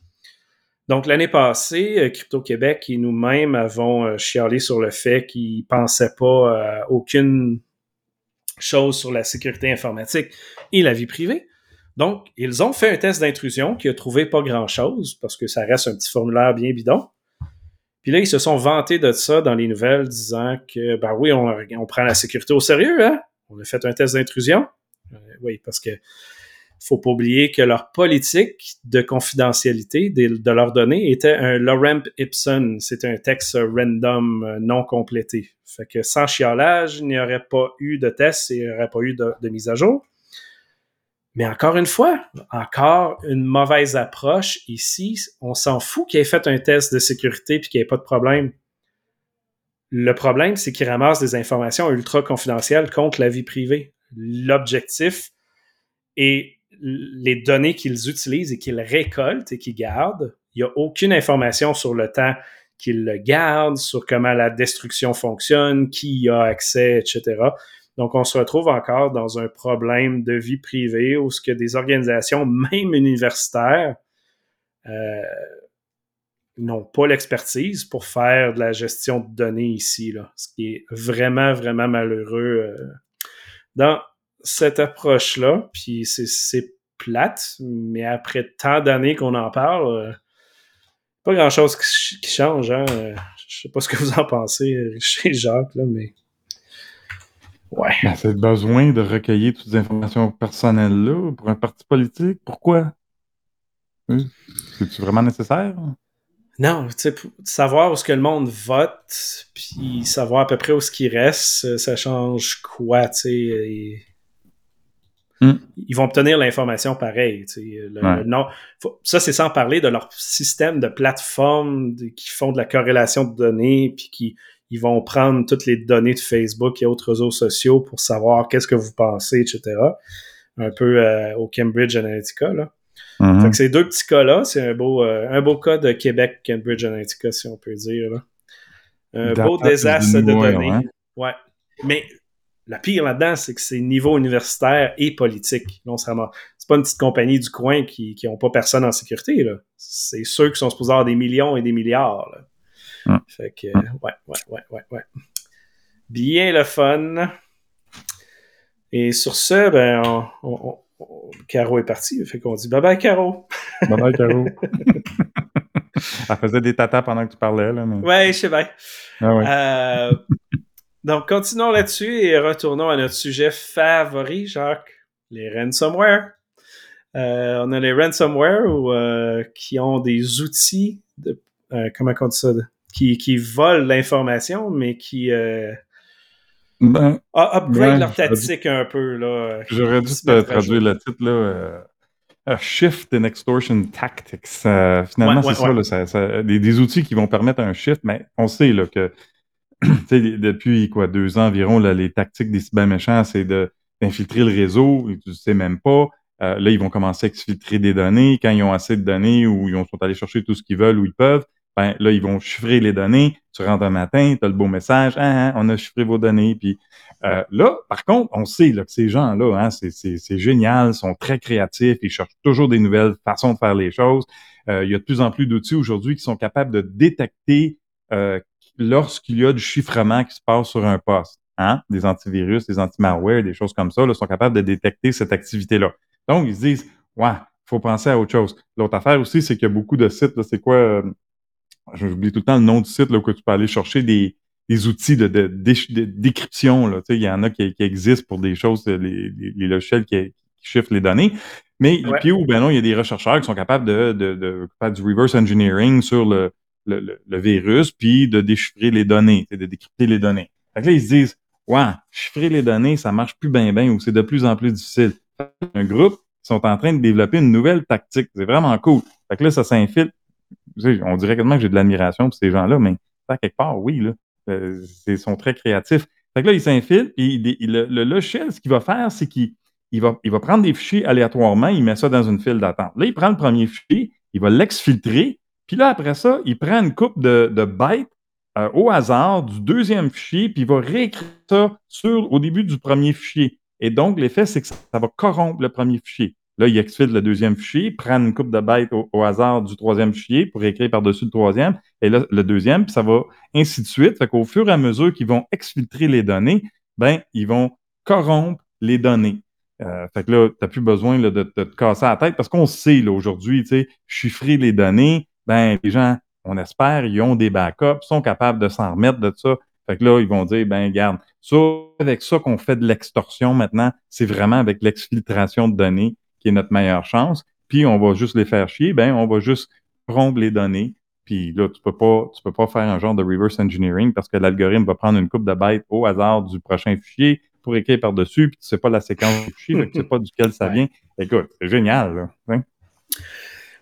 Donc, l'année passée, Crypto-Québec et nous-mêmes avons chialé sur le fait qu'ils ne pensaient pas à aucune chose sur la sécurité informatique et la vie privée. Donc, ils ont fait un test d'intrusion qui a trouvé pas grand-chose parce que ça reste un petit formulaire bien bidon. Puis là, ils se sont vantés de ça dans les nouvelles, disant que, ben oui, on, prend la sécurité au sérieux, hein? On a fait un test d'intrusion. Euh, oui, parce que faut pas oublier que leur politique de confidentialité de, leurs données était un Lorem Ipsum. C'était un texte random euh, non complété. Fait que sans chiolage, il n'y aurait pas eu de test et il n'y aurait pas eu de mise à jour. Mais encore une fois, encore une mauvaise approche ici. On s'en fout qu'il ait fait un test de sécurité puis qu'il n'y ait pas de problème. Le problème, c'est qu'il ramasse des informations ultra confidentielles contre la vie privée. L'objectif est les données qu'ils utilisent et qu'ils récoltent et qu'ils gardent. Il n'y a aucune information sur le temps qu'ils le gardent, sur comment la destruction fonctionne, qui y a accès, etc. Donc, on se retrouve encore dans un problème de vie privée où ce que des organisations, même universitaires, euh, n'ont pas l'expertise pour faire de la gestion de données ici, là, ce qui est vraiment, vraiment malheureux euh, dans cette approche-là. Puis c'est plate, mais après tant d'années qu'on en parle, euh, pas grand-chose qui, change. Hein? Je sais pas ce que vous en pensez, chez Jacques, là, mais... Ouais. Ben, c'est le besoin de recueillir toutes ces informations personnelles-là pour un parti politique. Pourquoi? C'est vraiment nécessaire? Non, tu sais, savoir où ce que le monde vote, puis savoir à peu près où ce qui reste, ça change quoi, tu sais. Hmm. Ils vont obtenir l'information pareil. ça, c'est sans parler de leur système de plateforme qui font de la corrélation de données, puis qui ils vont prendre toutes les données de Facebook et autres réseaux sociaux pour savoir qu'est-ce que vous pensez, etc. Un peu euh, au Cambridge Analytica, là. Fait que ces deux petits cas-là, c'est un beau, euh, un beau cas de Québec Cambridge Analytica, si on peut dire. Là. Un beau désastre de données. Ouais. Mais la pire là-dedans, c'est que c'est niveau universitaire et politique. Non, c'est pas une petite compagnie du coin qui n'ont pas personne en sécurité. C'est ceux qui sont supposés avoir des millions et des milliards. Là. Fait que, ouais, ouais, ouais, ouais, ouais. Bien le fun. Et sur ce, ben, Caro est parti. Fait qu'on dit bye bye, Caro. Bye bye, Caro. (laughs) Elle faisait des tatas pendant que tu parlais. Là, Ouais, je sais bien. Ah euh, donc, continuons là-dessus et retournons à notre sujet favori, Jacques, les ransomware. Euh, on a les ransomware euh, qui ont des outils de, comment on dit ça, qui, qui volent l'information, mais qui euh, ben, upgrade leur tactique un peu. Là, J'aurais dû te traduire le titre. Là, euh, shift in Extortion Tactics. finalement, c'est ça, ça, des, outils qui vont permettre un shift, mais on sait là, que (clears throat) depuis quoi, deux ans environ, là, les tactiques des cyber méchants, c'est d'infiltrer le réseau, tu ne sais même pas. Euh, là, ils vont commencer à exfiltrer des données. Quand ils ont assez de données ou ils sont allés chercher tout ce qu'ils veulent ou ils peuvent, ben, là, ils vont chiffrer les données. Tu rentres un matin, tu as le beau message, ah, ah, on a chiffré vos données. Puis euh, là, par contre, on sait là, que ces gens-là, hein, c'est génial, sont très créatifs, ils cherchent toujours des nouvelles façons de faire les choses. Euh, il y a de plus en plus d'outils aujourd'hui qui sont capables de détecter euh, lorsqu'il y a du chiffrement qui se passe sur un poste. Hein? Des antivirus, des anti-malware, des choses comme ça, là, sont capables de détecter cette activité-là. Donc, ils se disent, ouais, faut penser à autre chose. L'autre affaire aussi, c'est qu'il y a beaucoup de sites, c'est quoi, euh, j'oublie tout le temps le nom du site là, où tu peux aller chercher des, des outils de, de, de, décryption. Là. Il y en a qui, qui, existent pour des choses, les, les, logiciels qui, chiffrent les données. Mais puis où, ben non, il y a des chercheurs qui sont capables de, de, de faire du reverse engineering sur le, le, le, virus, puis de déchiffrer les données, de décrypter les données. Fait que là, ils se disent, ouais, chiffrer les données, ça marche plus bien bien ou c'est de plus en plus difficile. Un groupe qui sont en train de développer une nouvelle tactique. C'est vraiment cool. Fait que là, ça s'infiltre on dirait quasiment que j'ai de l'admiration pour ces gens-là, mais à quelque part, oui, là. Euh, ils sont très créatifs. Fait que là, ils s'infiltrent, et le, logiciel, ce qu'il va faire, c'est qu'il va, il va prendre des fichiers aléatoirement, il met ça dans une file d'attente. Là, il prend le premier fichier, il va l'exfiltrer, puis là, après ça, il prend une coupe de, bytes euh, au hasard du deuxième fichier, puis il va réécrire ça au début du premier fichier. Et donc, l'effet, c'est que ça, va corrompre le premier fichier. Là, ils exfiltrent le deuxième fichier, prennent une coupe de bytes au, hasard du troisième fichier pour écrire par-dessus le troisième, et là, le deuxième, puis ça va ainsi de suite. Fait qu'au fur et à mesure qu'ils vont exfiltrer les données, ben, ils vont corrompre les données. Euh, fait que là, tu n'as plus besoin de, te casser la tête parce qu'on sait aujourd'hui, tu sais, chiffrer les données, ben, les gens, on espère, ils ont des backups, sont capables de s'en remettre de ça. Fait que là, ils vont dire, ben, garde, ça, avec ça qu'on fait de l'extorsion maintenant, c'est vraiment avec l'exfiltration de données qui est notre meilleure chance. Puis on va juste les faire chier, ben, on va juste rompre les données. Puis là, tu peux pas, tu peux pas faire un genre de reverse engineering parce que l'algorithme va prendre une coupe de bytes au hasard du prochain fichier pour écrire par-dessus, puis tu sais pas la séquence du fichier, tu sais pas duquel ça vient. Écoute, c'est génial, là. Hein?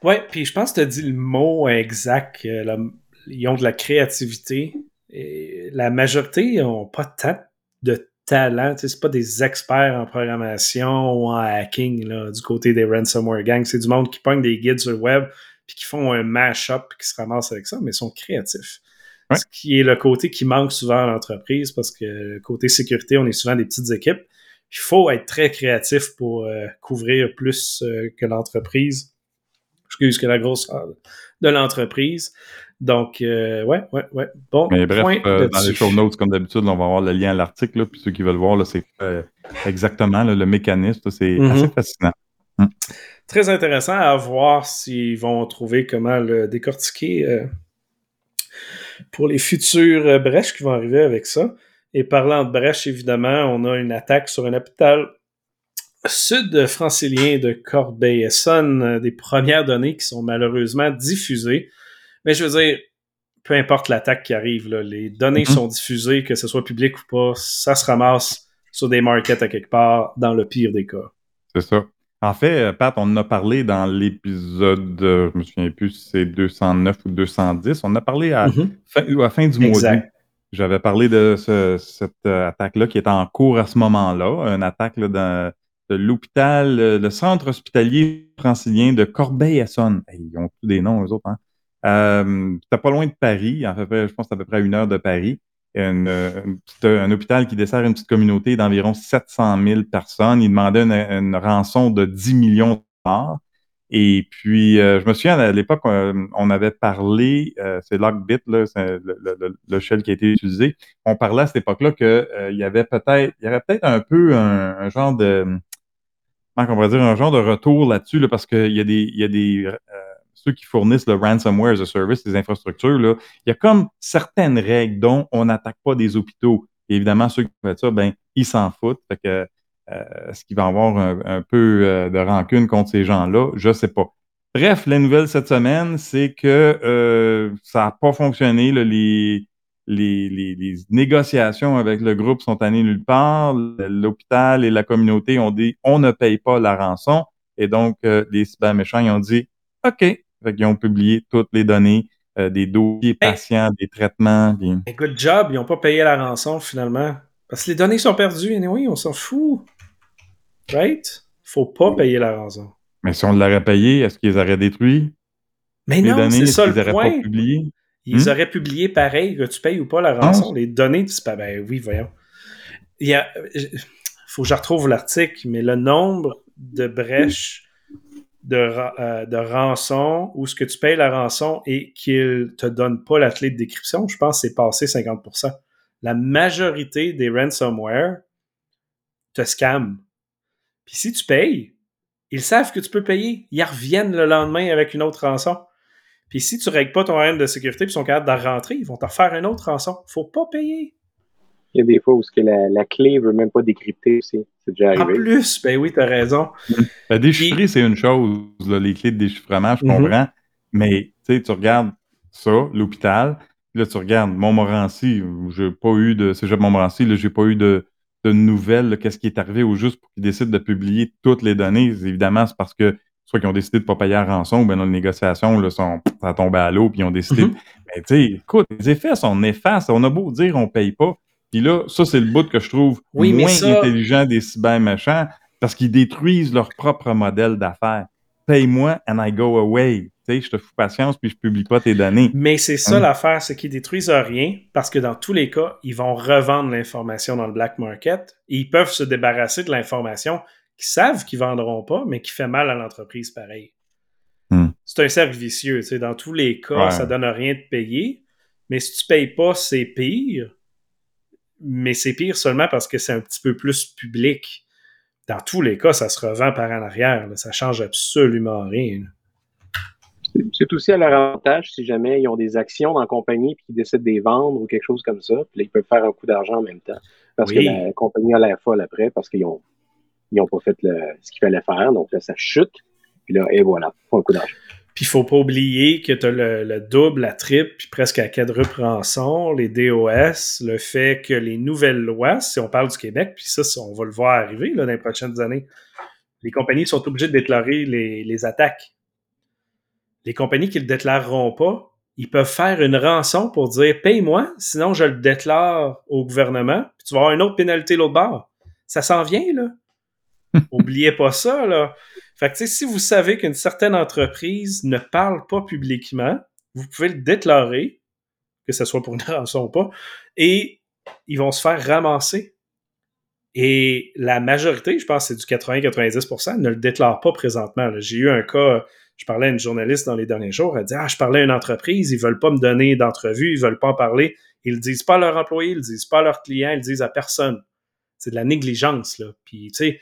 Ouais, puis je pense que tu as dit le mot exact. Euh, ils ont de la créativité. Et la majorité n'ont pas tant de talent. Ce c'est pas des experts en programmation ou en hacking là, du côté des ransomware gangs. C'est du monde qui pogne des guides sur le web puis qui font un mash-up qui se ramassent avec ça, mais ils sont créatifs. Ce qui est le côté qui manque souvent à l'entreprise parce que côté sécurité, on est souvent des petites équipes. Il faut être très créatif pour euh, couvrir plus euh, que l'entreprise. Excuse que la grosse de l'entreprise. Donc, euh, ouais, ouais, ouais. Bon, Mais bref, dans les show notes, comme d'habitude, on va avoir le lien à l'article. Puis ceux qui veulent voir, c'est exactement le mécanisme. C'est mm-hmm. assez fascinant. Mm. Très intéressant à voir s'ils vont trouver comment le décortiquer pour les futures euh, brèches qui vont arriver avec ça. Et parlant de brèches, évidemment, on a une attaque sur un hôpital sud-francilien de Corbeil-Essonne, euh, des premières données qui sont malheureusement diffusées. Mais je veux dire, peu importe l'attaque qui arrive, les données mm-hmm. sont diffusées, que ce soit public ou pas, ça se ramasse sur des markets à quelque part, dans le pire des cas. C'est ça. En fait, euh, Pat, on en a parlé dans l'épisode, euh, je me souviens plus si c'est 209 ou 210. On en a parlé à, fin, à la fin du mois d'août. J'avais parlé de cette attaque-là qui était en cours à ce moment-là, une attaque de l'hôpital, le centre hospitalier francilien de Corbeil-Essonne. Ils ont tous des noms, eux autres. Hein? C'était pas loin de Paris, en fait, je pense à peu près à une heure de Paris. Euh, un hôpital qui dessert une petite communauté d'environ 700 000 personnes. Il demandait une, rançon de 10 millions de dollars. Et puis, euh, je me souviens, à l'époque, euh, on avait parlé, c'est Lockbit, là, c'est le, shell qui a été utilisé. On parlait à cette époque-là qu'il y avait peut-être, il y avait peut-être un peu un, genre de, comment on pourrait dire, un genre de retour là-dessus, là, parce qu'il y a des, y a des ceux qui fournissent le ransomware as a service, les infrastructures, là, il y a comme certaines règles dont on n'attaque pas des hôpitaux. évidemment, ceux qui font ça, ben, ils s'en foutent. Fait que, euh, est-ce qu'il va avoir un, peu euh, de rancune contre ces gens-là? Je ne sais pas. Bref, la nouvelle cette semaine, c'est que euh, ça n'a pas fonctionné. les, les, les, négociations avec le groupe sont allées nulle part. L'hôpital et la communauté ont dit on ne paye pas la rançon. Et donc, les cyber méchants ils ont dit OK, fait qu'ils ont publié toutes les données, euh, des dossiers patients, des traitements. Good job, ils n'ont pas payé la rançon finalement. Parce que les données sont perdues, et oui, on s'en fout. Right? Faut pas payer la rançon. Mais si on l'aurait payé, est-ce qu'ils auraient détruit? Mais non, c'est ça le point. Pas publié? Ils hmm? auraient publié pareil, que tu payes ou pas la rançon. Les données, tu pas, ben oui, voyons. Il y a, faut que je retrouve l'article, mais le nombre de brèches de, euh, de rançon ou ce que tu payes la rançon et qu'il te donne pas la clé de décryption, je pense que c'est passé 50%. La majorité des ransomware te scam. Puis si tu payes, ils savent que tu peux payer. Ils reviennent le lendemain avec une autre rançon. Puis si tu règles pas ton règle de sécurité et sont capables de rentrer, ils vont te refaire une autre rançon. Faut pas payer. Il y a des fois où que la, la clé veut même pas décrypter aussi. C'est déjà arrivé. En plus, ben oui, tu as raison. La déchiffrer, c'est une chose. les clés de déchiffrement, je mhm. comprends. Mais tu regardes ça, l'hôpital. Là, tu regardes Montmorency. J'ai pas eu de. Cégep Montmorency, là, j'ai pas eu de, de nouvelles. Qu'est-ce qui est arrivé au juste pour qu'ils décident de publier toutes les données. Évidemment, c'est parce que soit qu'ils ont décidé de ne pas payer la rançon, ou bien dans les négociations, là, sont, ça a tombé à l'eau, puis ils ont décidé. Mhm. Mais tu sais, écoute, les effets sont néfastes. On a beau dire on paye pas. Puis là, ça, c'est le bout que je trouve moins intelligent des cyber méchants parce qu'ils détruisent leur propre modèle d'affaires. Paye-moi and I go away. Tu sais, je te fous patience puis je publie pas tes données. Mais c'est ça hein? l'affaire, c'est qu'ils détruisent rien parce que dans tous les cas, ils vont revendre l'information dans le black market et ils peuvent se débarrasser de l'information qui savent qu'ils vendront pas, mais qui fait mal à l'entreprise pareil. Hmm. C'est un cercle vicieux. tu sais. Dans tous les cas, Ouais. ça donne rien de payer. Mais si tu payes pas, c'est pire. Mais c'est pire seulement parce que c'est un petit peu plus public. Dans tous les cas, ça se revend par en arrière. là. Ça change absolument rien. C'est- aussi à leur avantage si jamais ils ont des actions dans la compagnie puis qu'ils décident de les vendre ou quelque chose comme ça. Puis là, ils peuvent faire un coup d'argent en même temps. Parce Oui. que la compagnie a l'air folle après parce qu'ils ont, ils ont pas fait le- ce qu'il fallait faire. Donc là, ça chute. Puis là, et voilà, un coup d'argent. Puis il faut pas oublier que tu as le, le double, la triple, puis presque à quadruple rançon, les DOS, le fait que les nouvelles lois, si on parle du Québec, puis ça, ça, on va le voir arriver là, dans les prochaines années, les compagnies sont obligées de déclarer les, les attaques. Les compagnies qui ne le déclareront pas, ils peuvent faire une rançon pour dire paye-moi, sinon je le déclare au gouvernement, puis tu vas avoir une autre pénalité l'autre bord. Ça s'en vient, là. Oubliez pas ça, là. Fait si vous savez qu'une certaine entreprise ne parle pas publiquement, vous pouvez le déclarer, que ce soit pour une (laughs) rançon ou pas, et ils vont se faire ramasser. Et la majorité, je pense que c'est du 80-90%, ne le déclare pas présentement. J'ai eu un cas, je parlais à une journaliste dans les derniers jours, elle dit Ah, je parlais à une entreprise, ils veulent pas me donner d'entrevue, ils veulent pas en parler. Ils le disent pas à leurs employés, ils le disent pas à leurs clients, ils le disent à personne. C'est de la négligence, là. Puis, tu sais,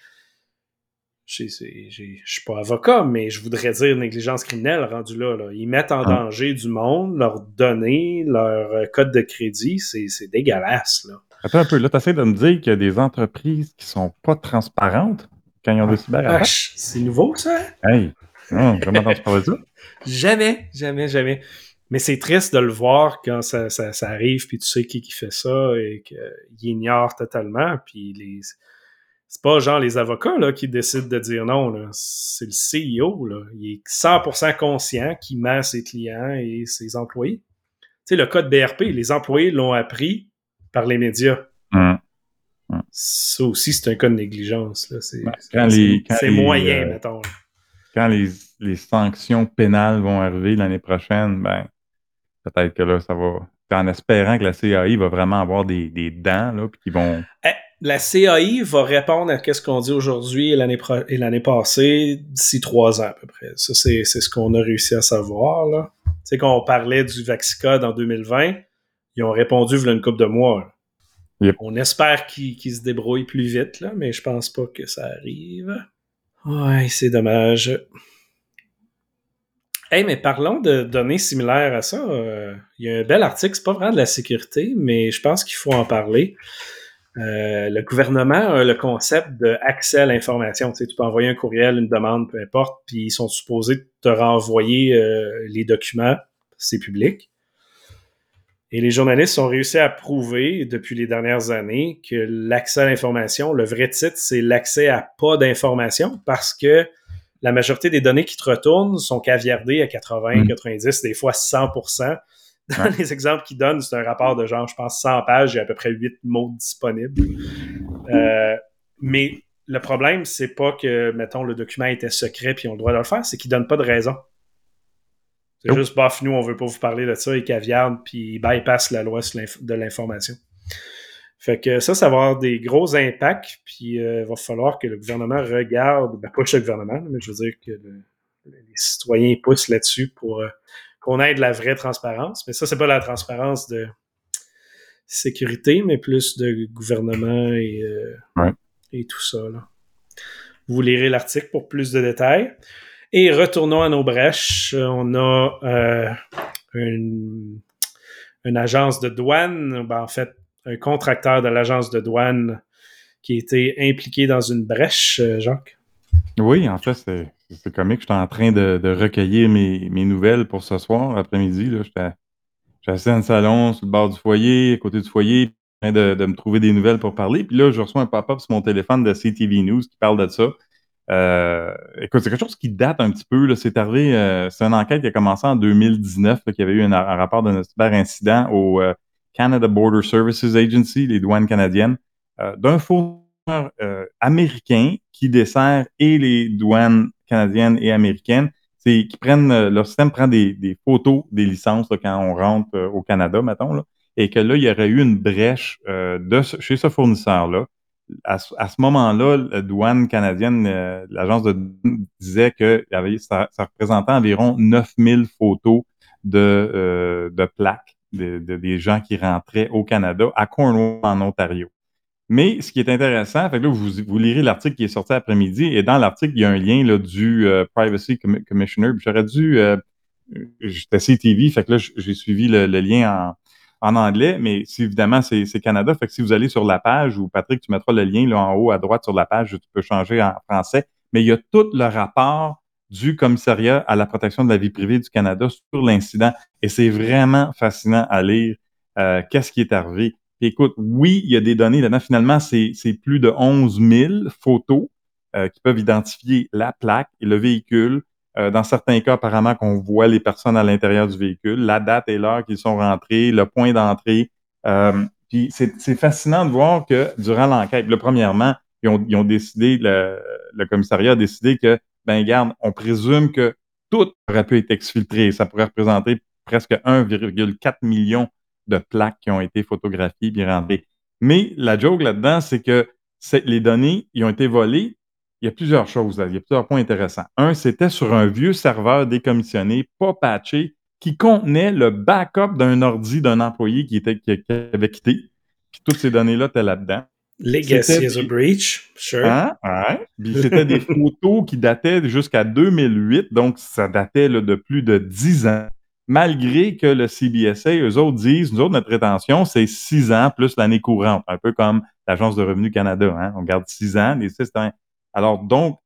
je suis pas avocat, mais je voudrais dire négligence criminelle rendu là. là. Ils mettent en Ah. danger du monde, leurs données, leur euh, code de crédit. C'est dégueulasse. Là. Attends un peu, là, tu essaies de me dire qu'il y a des entreprises qui sont pas transparentes quand ils ont des cyberattaques? Vache, c'est nouveau, ça? Hey, non, j'ai jamais ça. (laughs) Jamais, jamais, jamais. Mais c'est triste de le voir quand ça, ça, ça arrive, puis tu sais qui, qui fait ça et qu'il ignore totalement. Puis les... c'est pas genre les avocats là, qui décident de dire non. C'est le CEO. Là. Il est 100% conscient qu'il ment ses clients et ses employés. Tu sais, le code BRP, les employés l'ont appris par les médias. Hum. Ça aussi, c'est un cas de négligence. C'est Ben, moyen, euh, mettons. là. Quand les, les sanctions pénales vont arriver l'année prochaine, ben, peut-être que là, ça va. En espérant que la CAI va vraiment avoir des, des dents, là, puis qu'ils vont. Eh, La CAI va répondre à ce qu'on dit aujourd'hui et l'année pro- et l'année passée d'ici trois ans à peu près. Ça, c'est c'est ce qu'on a réussi à savoir. Là. Tu sais, quand on parlait du Vaxicode en 2020, ils ont répondu a une couple de mois. Yep. On espère qu'ils qu'ils se débrouillent plus vite, là, mais je pense pas que ça arrive. Ouais, c'est dommage. Hey, mais parlons de données similaires à ça. Euh, Il y a un bel article, c'est pas vraiment de la sécurité, mais je pense qu'il faut en parler. Euh, le gouvernement a le concept d'accès à l'information. Tu, sais, tu peux envoyer un courriel, une demande, peu importe, puis ils sont supposés te renvoyer euh, les documents, c'est public. Et les journalistes ont réussi à prouver depuis les dernières années que l'accès à l'information, le vrai titre, c'est l'accès à pas d'information parce que la majorité des données qui te retournent sont caviardées à 80, Mm. 90, des fois 100%. Dans Ouais. les exemples qu'ils donnent, c'est un rapport de genre, je pense, 100 pages, il y a à peu près 8 mots disponibles. Euh, mais le problème, c'est pas que, mettons, le document était secret puis on a le droit de le faire, c'est qu'ils donnent pas de raison. C'est Oh. juste, bof, nous, on veut pas vous parler de ça, ils caviardent puis ils bypassent la loi de l'information. Fait que ça, ça va avoir des gros impacts, puis euh, il va falloir que le gouvernement regarde, ben pas juste le gouvernement, mais je veux dire que le- les citoyens poussent là-dessus pour euh, qu'on ait de la vraie transparence. Mais ça, c'est pas la transparence de sécurité, mais plus de gouvernement et, euh, Ouais. et tout ça. là. Vous lirez l'article pour plus de détails. Et retournons à nos brèches. On a euh, une, une agence de douane, ben, en fait, un contracteur de l'agence de douane qui a été impliqué dans une brèche, euh, Jacques? Oui, en fait, c'est c'est comique. J'étais en train de, recueillir mes, mes nouvelles pour ce soir, après-midi. là. J'étais j'étais assis dans le salon, sur le bord du foyer, à côté du foyer, en train de, de me trouver des nouvelles pour parler. Puis là, je reçois un pop-up sur mon téléphone de CTV News qui parle de ça. Euh, écoute, c'est quelque chose qui date un petit peu. là. C'est arrivé, euh, c'est une enquête qui a commencé en 2019, là, qu'il y avait eu un, rapport d'un cyber-incident au euh, Canada Border Services Agency, les douanes canadiennes, d'un fournisseur euh, américain qui dessert et les douanes canadiennes et américaines. C'est qui prennent euh, leur système prend des, photos des licences quand on rentre euh, au Canada, mettons, là, et que là, il y aurait eu une brèche euh, de ce- chez ce fournisseur-là à, ce moment-là, la douane canadienne, euh, l'agence de disait que ça, représentait environ 9000 photos de, de plaques de, des gens qui rentraient au Canada, à Cornwall, en Ontario. Mais ce qui est intéressant, fait que là, vous, vous lirez l'article qui est sorti après-midi, et dans l'article, il y a un lien là, du euh, Privacy Commissioner. J'aurais dû, euh, j'étais CTV, fait que là, j'ai suivi le, lien en, en, anglais, mais évidemment, c'est Canada, fait que si vous allez sur la page, ou Patrick, tu mettras le lien là, en haut à droite sur la page, tu peux changer en français, mais il y a tout le rapport du commissariat à la protection de la vie privée du Canada sur l'incident, et c'est vraiment fascinant à lire euh, qu'est-ce qui est arrivé écoute, oui, il y a des données là-dedans. Finalement, c'est plus de 11 000 photos euh, qui peuvent identifier la plaque et le véhicule. Euh, dans certains cas, apparemment, qu'on voit les personnes à l'intérieur du véhicule, la date et l'heure qu'ils sont rentrés, le point d'entrée. Euh, puis c'est fascinant de voir que durant l'enquête, premièrement, ils ont, ils ont décidé, le, le, commissariat a décidé que, ben garde, on présume que tout aurait pu être exfiltré. Ça pourrait représenter presque 1,4 million de plaques qui ont été photographiées bien rentrées. Mais la joke là-dedans, c'est que les données, ils ont été volées. Il y a plusieurs choses, là. il y a plusieurs points intéressants. Un, c'était sur un vieux serveur décommissionné, pas patché, qui contenait le backup d'un ordi d'un employé qui, était, qui, avait quitté. Puis toutes ces données-là étaient là-dedans. Legacy as a breach, sure. Hein? Ouais. Puis c'était des (laughs) photos qui dataient jusqu'à 2008, donc ça datait de plus de 10 ans malgré que le CBSA, eux autres disent, nous autres, notre rétention, c'est six ans plus l'année courante, un peu comme l'Agence de Revenu Canada. Hein? On garde six ans, les six ans. Alors, donc,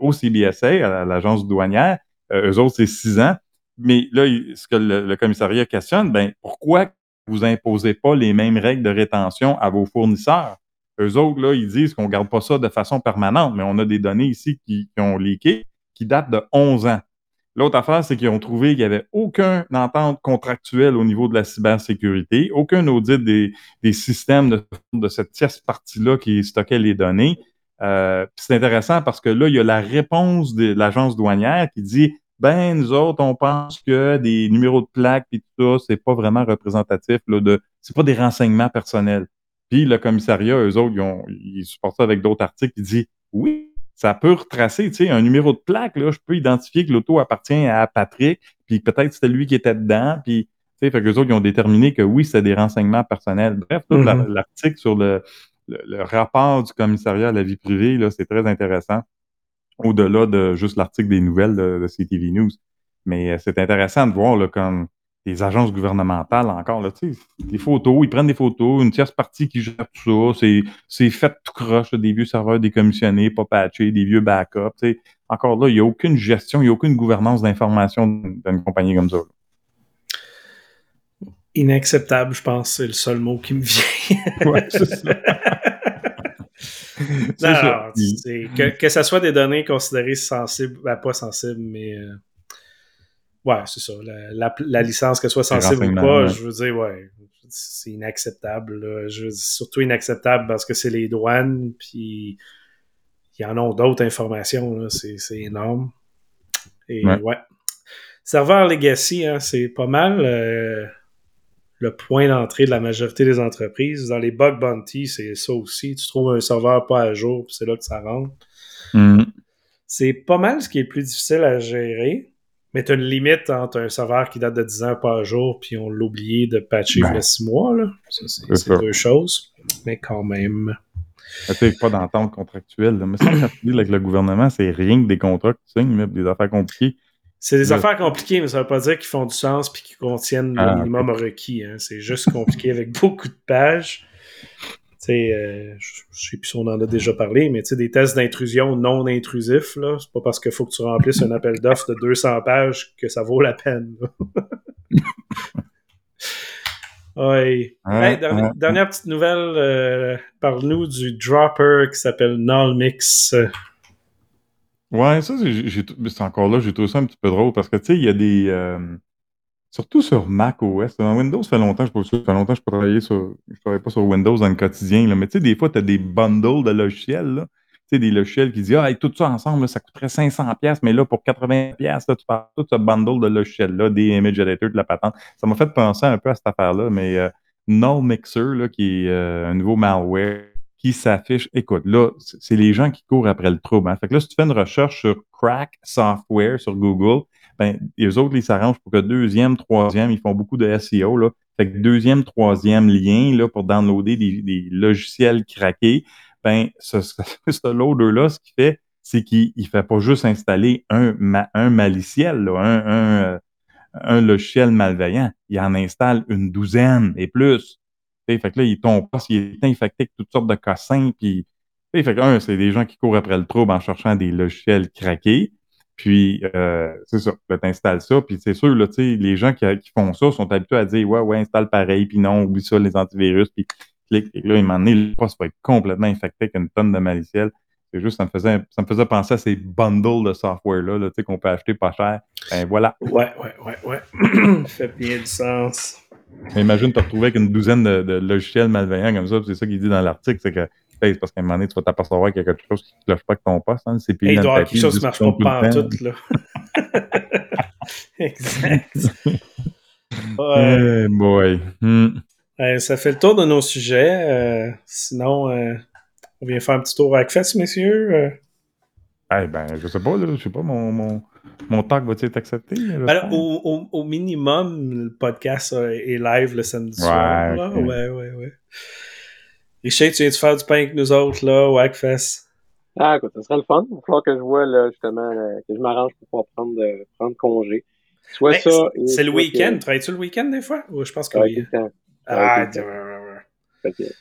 au CBSA, à l'agence douanière, euh, eux autres, c'est six ans. Mais là, ce que le, commissariat questionne, ben pourquoi vous imposez pas les mêmes règles de rétention à vos fournisseurs? Eux autres, là, ils disent qu'on garde pas ça de façon permanente, mais on a des données ici qui, qui ont leaké qui datent de 11 ans. L'autre affaire, c'est qu'ils ont trouvé qu'il n'y avait aucun entente contractuelle au niveau de la cybersécurité, aucun audit des, des systèmes de, de cette tierce partie-là qui stockait les données. Euh, c'est intéressant parce que là, il y a la réponse de l'agence douanière qui dit ben nous autres, on pense que des numéros de plaque et tout ça, c'est pas vraiment représentatif là, de, c'est pas des renseignements personnels. Puis le commissariat, eux autres, ils, ont, ils supportent ça avec d'autres articles, qui dit oui, ça peut retracer, tu sais, un numéro de plaque, là, je peux identifier que l'auto appartient à Patrick, puis peut-être c'était lui qui était dedans, puis, tu sais, fait que les autres, ils ont déterminé que oui, c'est des renseignements personnels. Bref, mm-hmm. l'article sur le, le, rapport du commissariat à la vie privée, là, c'est très intéressant, au-delà de juste l'article des nouvelles de, de, CTV News. Mais euh, c'est intéressant de voir, là, comme des agences gouvernementales encore, là, tu sais, des photos, ils prennent des photos, une tierce partie qui gère tout ça, c'est, c'est fait tout croche, des vieux serveurs décommissionnés, pas patchés, des vieux backups, tu sais. Encore là, il n'y a aucune gestion, il n'y a aucune gouvernance d'information d'une compagnie comme ça. Inacceptable, je pense, c'est le seul mot qui me (laughs) vient. ouais, c'est ça. (laughs) non, que, que ça soit des données considérées sensibles, ben, pas sensibles, mais euh, Ouais, c'est ça. La, licence, qu'elle soit sensible ou pas, je veux dire, ouais, c'est inacceptable. Je veux surtout inacceptable parce que c'est les douanes, puis il y en a d'autres informations. C'est énorme. Et ouais. Serveur Legacy, hein, c'est pas mal euh, le point d'entrée de la majorité des entreprises. Dans les bug bounty, c'est ça aussi. Tu trouves un serveur pas à jour, puis c'est là que ça rentre. Mm. C'est pas mal ce qui est plus difficile à gérer. Mais tu as une limite entre un serveur qui date de 10 ans par jour, puis on l'a oublié de patcher il y a 6 mois. Là. Ça, c'est deux choses. Mais quand même. C'est pas d'entente contractuelle. Mais ça, avec le gouvernement, c'est rien que des contrats que tu signes, des affaires compliquées. C'est des affaires compliquées, mais ça veut pas dire qu'ils font du sens puis qu'ils contiennent le ah, minimum requis. Hein. C'est juste compliqué avec (laughs) beaucoup de pages euh, je sais plus si on en a déjà parlé, mais tu sais, des tests d'intrusion non intrusifs, là, c'est pas parce qu'il faut que tu remplisses un appel d'offres de 200 pages que ça vaut la peine. (laughs) oui. dernière, petite nouvelle, euh, parle-nous du dropper qui s'appelle Nullmix. Ouais, ça, c'est encore là, j'ai trouvé ça un petit peu drôle parce que, tu sais, il y a des... Euh, Surtout sur Mac OS. Windows, ça fait longtemps, ça que je travaille sur, je travaille pas sur Windows dans le quotidien, là. Mais tu sais, des fois, tu as des bundles de logiciels, là. Tu sais, des logiciels qui disent, ah, tout ça ensemble, ça coûterait 500 pièces, mais là, pour 80 pièces, tu parles tout ce bundle de logiciels-là, des image editors, de la patente. Ça m'a fait penser un peu à cette affaire-là, mais euh, No Mixer, là, qui est euh, un nouveau malware qui s'affiche. Écoute, là, c'est les gens qui courent après le trouble. Hein. Fait que là, si tu fais une recherche sur Crack Software sur Google, ben, les autres, ils s'arrangent pour que deuxième, troisième, ils font beaucoup de SEO, là. Fait que deuxième, troisième lien, là, pour downloader des, logiciels craqués, ben, (laughs) ce, loader-là, ce qu'il fait, c'est qu'il ne fait pas juste installer un, un maliciel, un, euh, un, logiciel malveillant. Il en installe une douzaine et plus. fait que là, il tombe pas s'il est infecté avec toutes sortes de cassins. Puis, fait que, un, c'est des gens qui courent après le trouble en cherchant des logiciels craqués. Puis, euh, c'est ça, tu installes ça. Puis, c'est sûr, là, les gens qui, qui, font ça sont habitués à dire, ouais, ouais, installe pareil, puis non, oublie ça, les antivirus. Puis, clique. Et là, il m'en est, le poste va être complètement infecté avec une tonne de maliciels. C'est juste, ça me, faisait, ça me faisait penser à ces bundles de software-là là, qu'on peut acheter pas cher. Ben voilà. Ouais, ouais, ouais, ouais. (clears throat) ça fait bien du sens. imagine te retrouver avec une douzaine de, logiciels malveillants comme ça, c'est ça qu'il dit dans l'article, c'est que parce qu'à un moment donné, tu vas t'apercevoir qu'il y a quelque chose qui ne cloche pas avec ton poste. Hein, c'est il doit y avoir quelque chose qui ne marche pas, en tout, là. (laughs) exact. (laughs) Ouais. boy. Hmm. ça fait le tour de nos sujets. Euh, sinon, euh, on vient faire un petit tour avec Fest, messieurs. Euh. Eh ben, je sais pas, là, je sais pas, mon, mon, mon talk va-t-il être accepté? Ben, au, au, au, minimum, le podcast est live le samedi soir. Là. Ouais, ouais, ouais. Richard, tu viens de faire du pain avec nous autres, là, au Hackfest? Ah, écoute, ça serait le fun. Il va falloir que je vois, là, justement, que je m'arrange pour pouvoir prendre, prendre congé. Soit ben, ça. C'est le week-end. Travailles-tu le week-end des fois? Ou je pense que oui. Ah,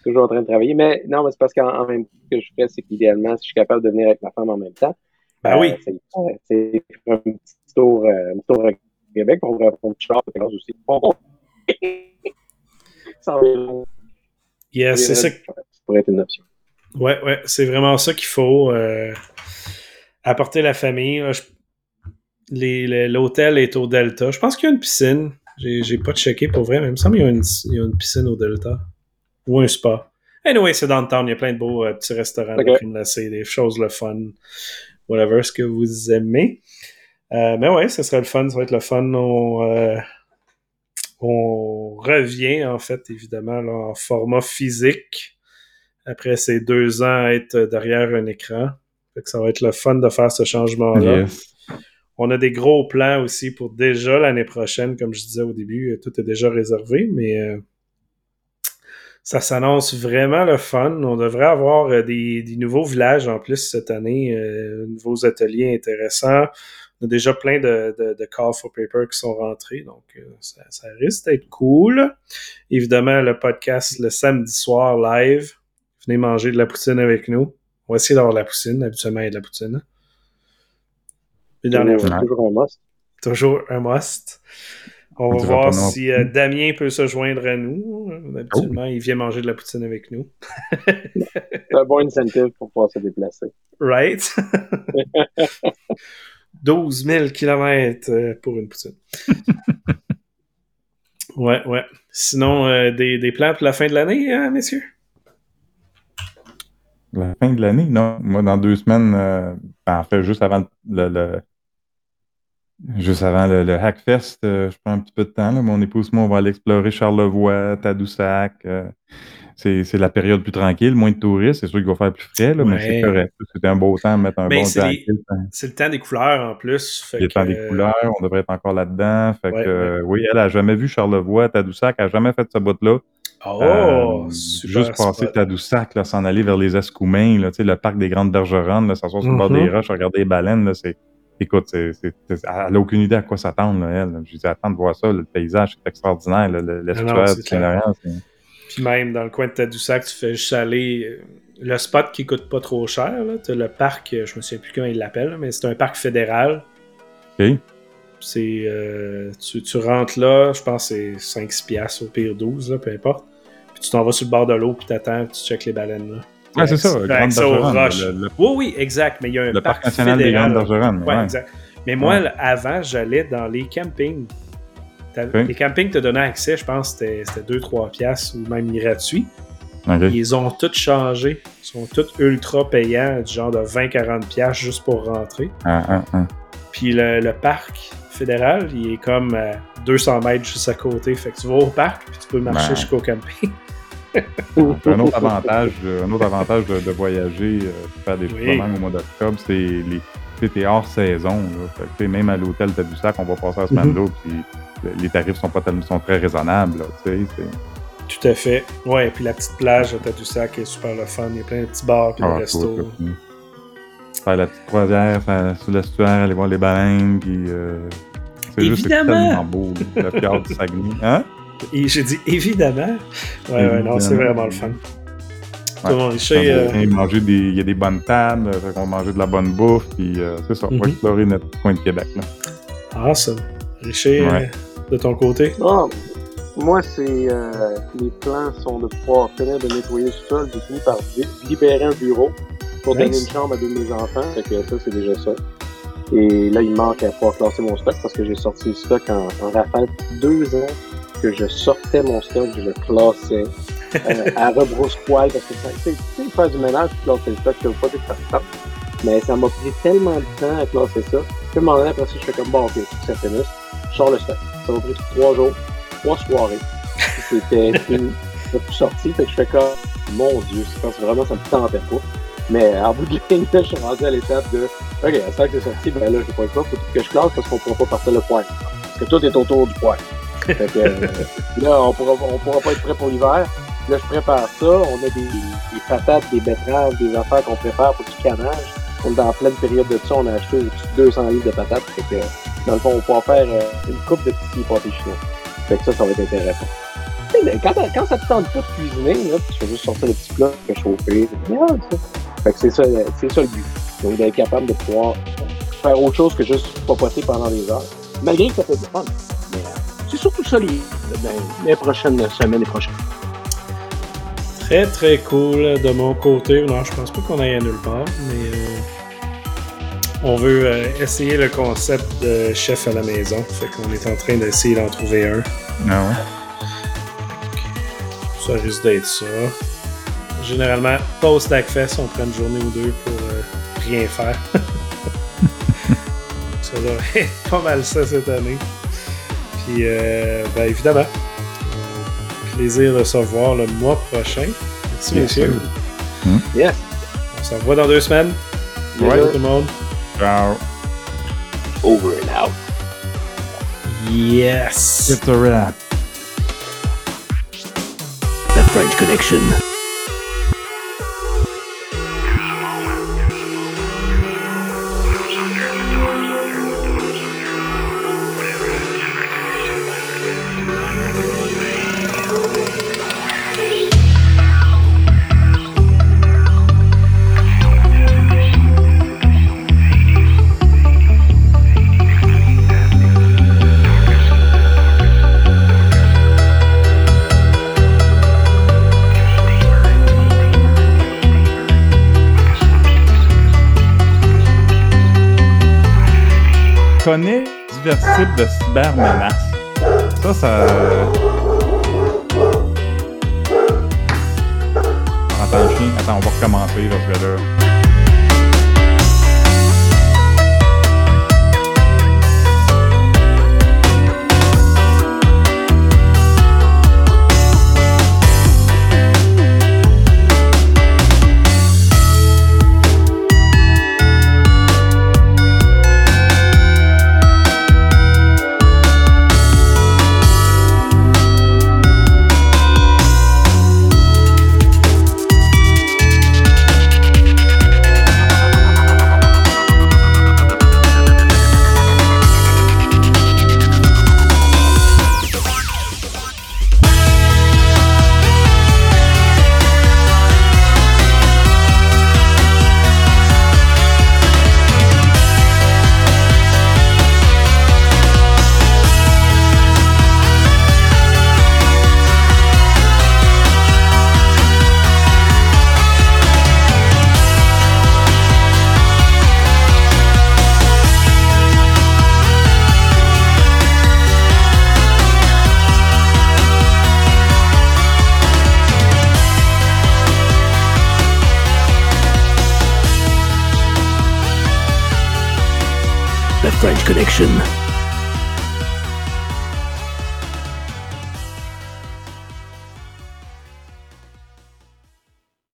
toujours en train de travailler. Mais non, mais c'est parce qu'en même temps, ce que je fais, c'est qu'idéalement, si je suis capable de venir avec ma femme en même temps, ben oui. Euh, c'est un petit tour, euh, un petit tour à Québec pour un petit char de aussi. Yes, c'est ça. Pourrait être une option. Ouais, ouais, c'est vraiment ça qu'il faut. Euh, apporter la famille. L'hôtel est au Delta. Je pense qu'il y a une piscine. J'ai pas checké pour vrai, mais il me semble qu'il y, y, a une piscine au Delta ou un spa. Anyway, c'est dans le town. Il y a plein de beaux euh, petits restaurants okay. glacée, des choses le fun. Whatever ce que vous aimez. Euh, mais ouais, ce serait le fun. Ça va être le fun. On, euh, on revient, en fait, évidemment, en format physique. Après ces deux ans à être derrière un écran. Fait que ça va être le fun de faire ce changement-là. On a des gros plans aussi pour déjà l'année prochaine, comme je disais au début, tout est déjà réservé, mais ça s'annonce vraiment le fun. On devrait avoir euh, des, nouveaux villages en plus cette année, euh, nouveaux ateliers intéressants. On a déjà plein de, de, Call for Paper qui sont rentrés, donc euh, ça, risque d'être cool. Évidemment, le podcast le samedi soir live. Venez manger de la poutine avec nous. On va essayer d'avoir de la poutine. Habituellement, il y a de la poutine. toujours un must. Toujours un must. On va voir si euh, Damien peut se joindre à nous. Habituellement, il vient manger de la poutine avec nous. C'est un bon incentive pour pouvoir se déplacer. (laughs) Right? (laughs) 12 000 km pour une poutine. (laughs) ouais, ouais. Sinon, euh, des, des, plans pour la fin de l'année, hein, messieurs? La fin de l'année? Non. Moi, dans deux semaines, euh, en fait, juste avant le Juste avant le, Hackfest, euh, je prends un petit peu de temps. Là. Mon épouse, moi, on va aller explorer Charlevoix, Tadoussac. Euh, c'est la période plus tranquille, moins de touristes. C'est sûr qu'il va faire plus frais, là, mais c'est correct. C'était un beau temps mettre un ben, bon temps. C'est le temps des couleurs en plus. C'est le temps des couleurs, on devrait être encore là-dedans. Fait que, oui, elle a jamais vu Charlevoix, Tadoussac, elle n'a jamais fait ce bout-là. Oh, euh, juste passer Tadoussac, s'en aller vers les Escoumins, là, le parc des Grandes Bergeronnes, s'asseoir sur le bord des mm-hmm. roches, regarder les baleines, c'est écoute, c'est, elle n'a aucune idée à quoi s'attendre, elle. Je lui dis, attends de voir ça, le paysage, c'est extraordinaire, l'estuaire de Puis même dans le coin de Tadoussac, tu fais juste aller. Euh, le spot qui coûte pas trop cher, tu as le parc, euh, je me souviens plus comment il l'appelle, mais c'est un parc fédéral. OK. C'est, euh, tu, tu, rentres là, je pense que c'est 5-6 piastres, au pire 12, peu importe. Puis tu t'en vas sur le bord de l'eau, puis t'attends, puis tu checkes les baleines là. Ah, c'est ça, Grande Oui, oui, exact. Mais il y a un le parc, national des Grandes Bergeronnes. Ouais, exact. Mais moi, avant, j'allais dans les campings. Les campings te donnaient accès, je pense, c'était 2-3 piastres ou même gratuit. Ils ont tous changé. Ils sont tous ultra payants, du genre de 20-40 piastres juste pour rentrer. Ah, ah, ah. Puis le, parc fédéral, il est comme à 200 mètres juste à côté. Fait que tu vas au parc, puis tu peux marcher jusqu'au camping. (laughs) un autre avantage, un autre avantage de, de voyager, euh, de faire des Oui. même au mois d'octobre, c'est les. T'es hors saison. Là. Fait que, même à l'hôtel Tadoussac, on va passer la semaine Mhm. d'eau, puis le- les tarifs sont pas tellement sont très raisonnables. Là, tu sais, c'est- Tout à fait. Ouais, puis la petite plage de Tadoussac est super le fun. Il y a plein de petits bars puis Ah, des restos. tout. Faire la petite croisière faire, sur l'estuaire, aller voir les baleines, puis. euh, c'est juste tellement beau, le fjord du Saguenay. Hein? Et j'ai dit évidemment. Ouais, ouais, non, c'est Évidemment. vraiment le fun. Ouais. On euh, des, il y a des bonnes tables, fait qu'on va manger de la bonne bouffe, puis euh, c'est ça, on va Mhm. explorer notre coin de Québec. Là. awesome. Richer, Ouais. euh, de ton côté? Ah, moi, c'est euh, les plans sont de pouvoir finir de nettoyer le sol. J'ai fini par li- libérer un bureau pour Nice. donner une chambre à deux de mes enfants. Fait que ça, c'est déjà ça. Et là, il manque à pouvoir classer mon stock parce que j'ai sorti le stock en, en rafale deux ans que je sortais mon stock, je le classais euh, (laughs) à rebrousse-poil parce que ça, tu sais, tu faire du ménage, tu classer le stock, ça veut pas que ça tape. Mais ça m'a pris tellement de temps à classer ça. À un moment donné, après ça, je fais comme bon, ok, ça finit. Je sors le stock. Ça m'a pris trois jours, trois soirées. C'était (laughs) fini. Plus sorti. Fait que je fais comme mon Dieu, c'est parce que vraiment ça me tentait pas. Mais en bout de ligne, je suis rendu à l'étape de OK, à ça que c'est sorti, ben là, j'ai pas le choix, faut que je classe parce qu'on pourra pas partir le point. Parce que tout est autour du point. Fait que euh, là, on pourra, on pourra pas être prêt pour l'hiver. Là, je prépare ça. On a des, des patates, des betteraves, des affaires qu'on prépare pour du canage. On est en pleine période de ça. On a acheté au-dessus de 200 livres de patates. Fait que, dans le fond, on pourra faire euh, une coupe de petits pâtés chinois. Fait que ça, ça va être intéressant. Quand, quand ça te tente pas de cuisiner, là, tu fais juste sortir le petit plat, fais chauffer, c'est bien, ça. Fait que c'est ça, c'est ça le but. Donc, d'être capable de pouvoir faire autre chose que juste papoter pendant des heures. Malgré que ça fait du fun. Mais euh, surtout ça les, les prochaines semaines et prochaines. Très très cool de mon côté. Non, je pense pas qu'on aille à nulle part, mais euh, on veut euh, essayer le concept de chef à la maison. Fait qu'on est en train d'essayer d'en trouver un. Ah ouais? Ça risque d'être ça. Généralement, post-Hackfest, on prend une journée ou deux pour euh, rien faire. (laughs) ça va être pas mal ça cette année. Puis, euh, ben évidemment, euh, plaisir de se revoir le mois prochain. Merci, Bien messieurs. sûr. Yes! On se revoit dans deux semaines. Ouais. Bisous tout le monde. Ciao. Over and out. Yes! It's a wrap. The French Connection. Connais divers types de cybermenaces. Ça, ça. Attends, chien. Attends, on va recommencer parce là.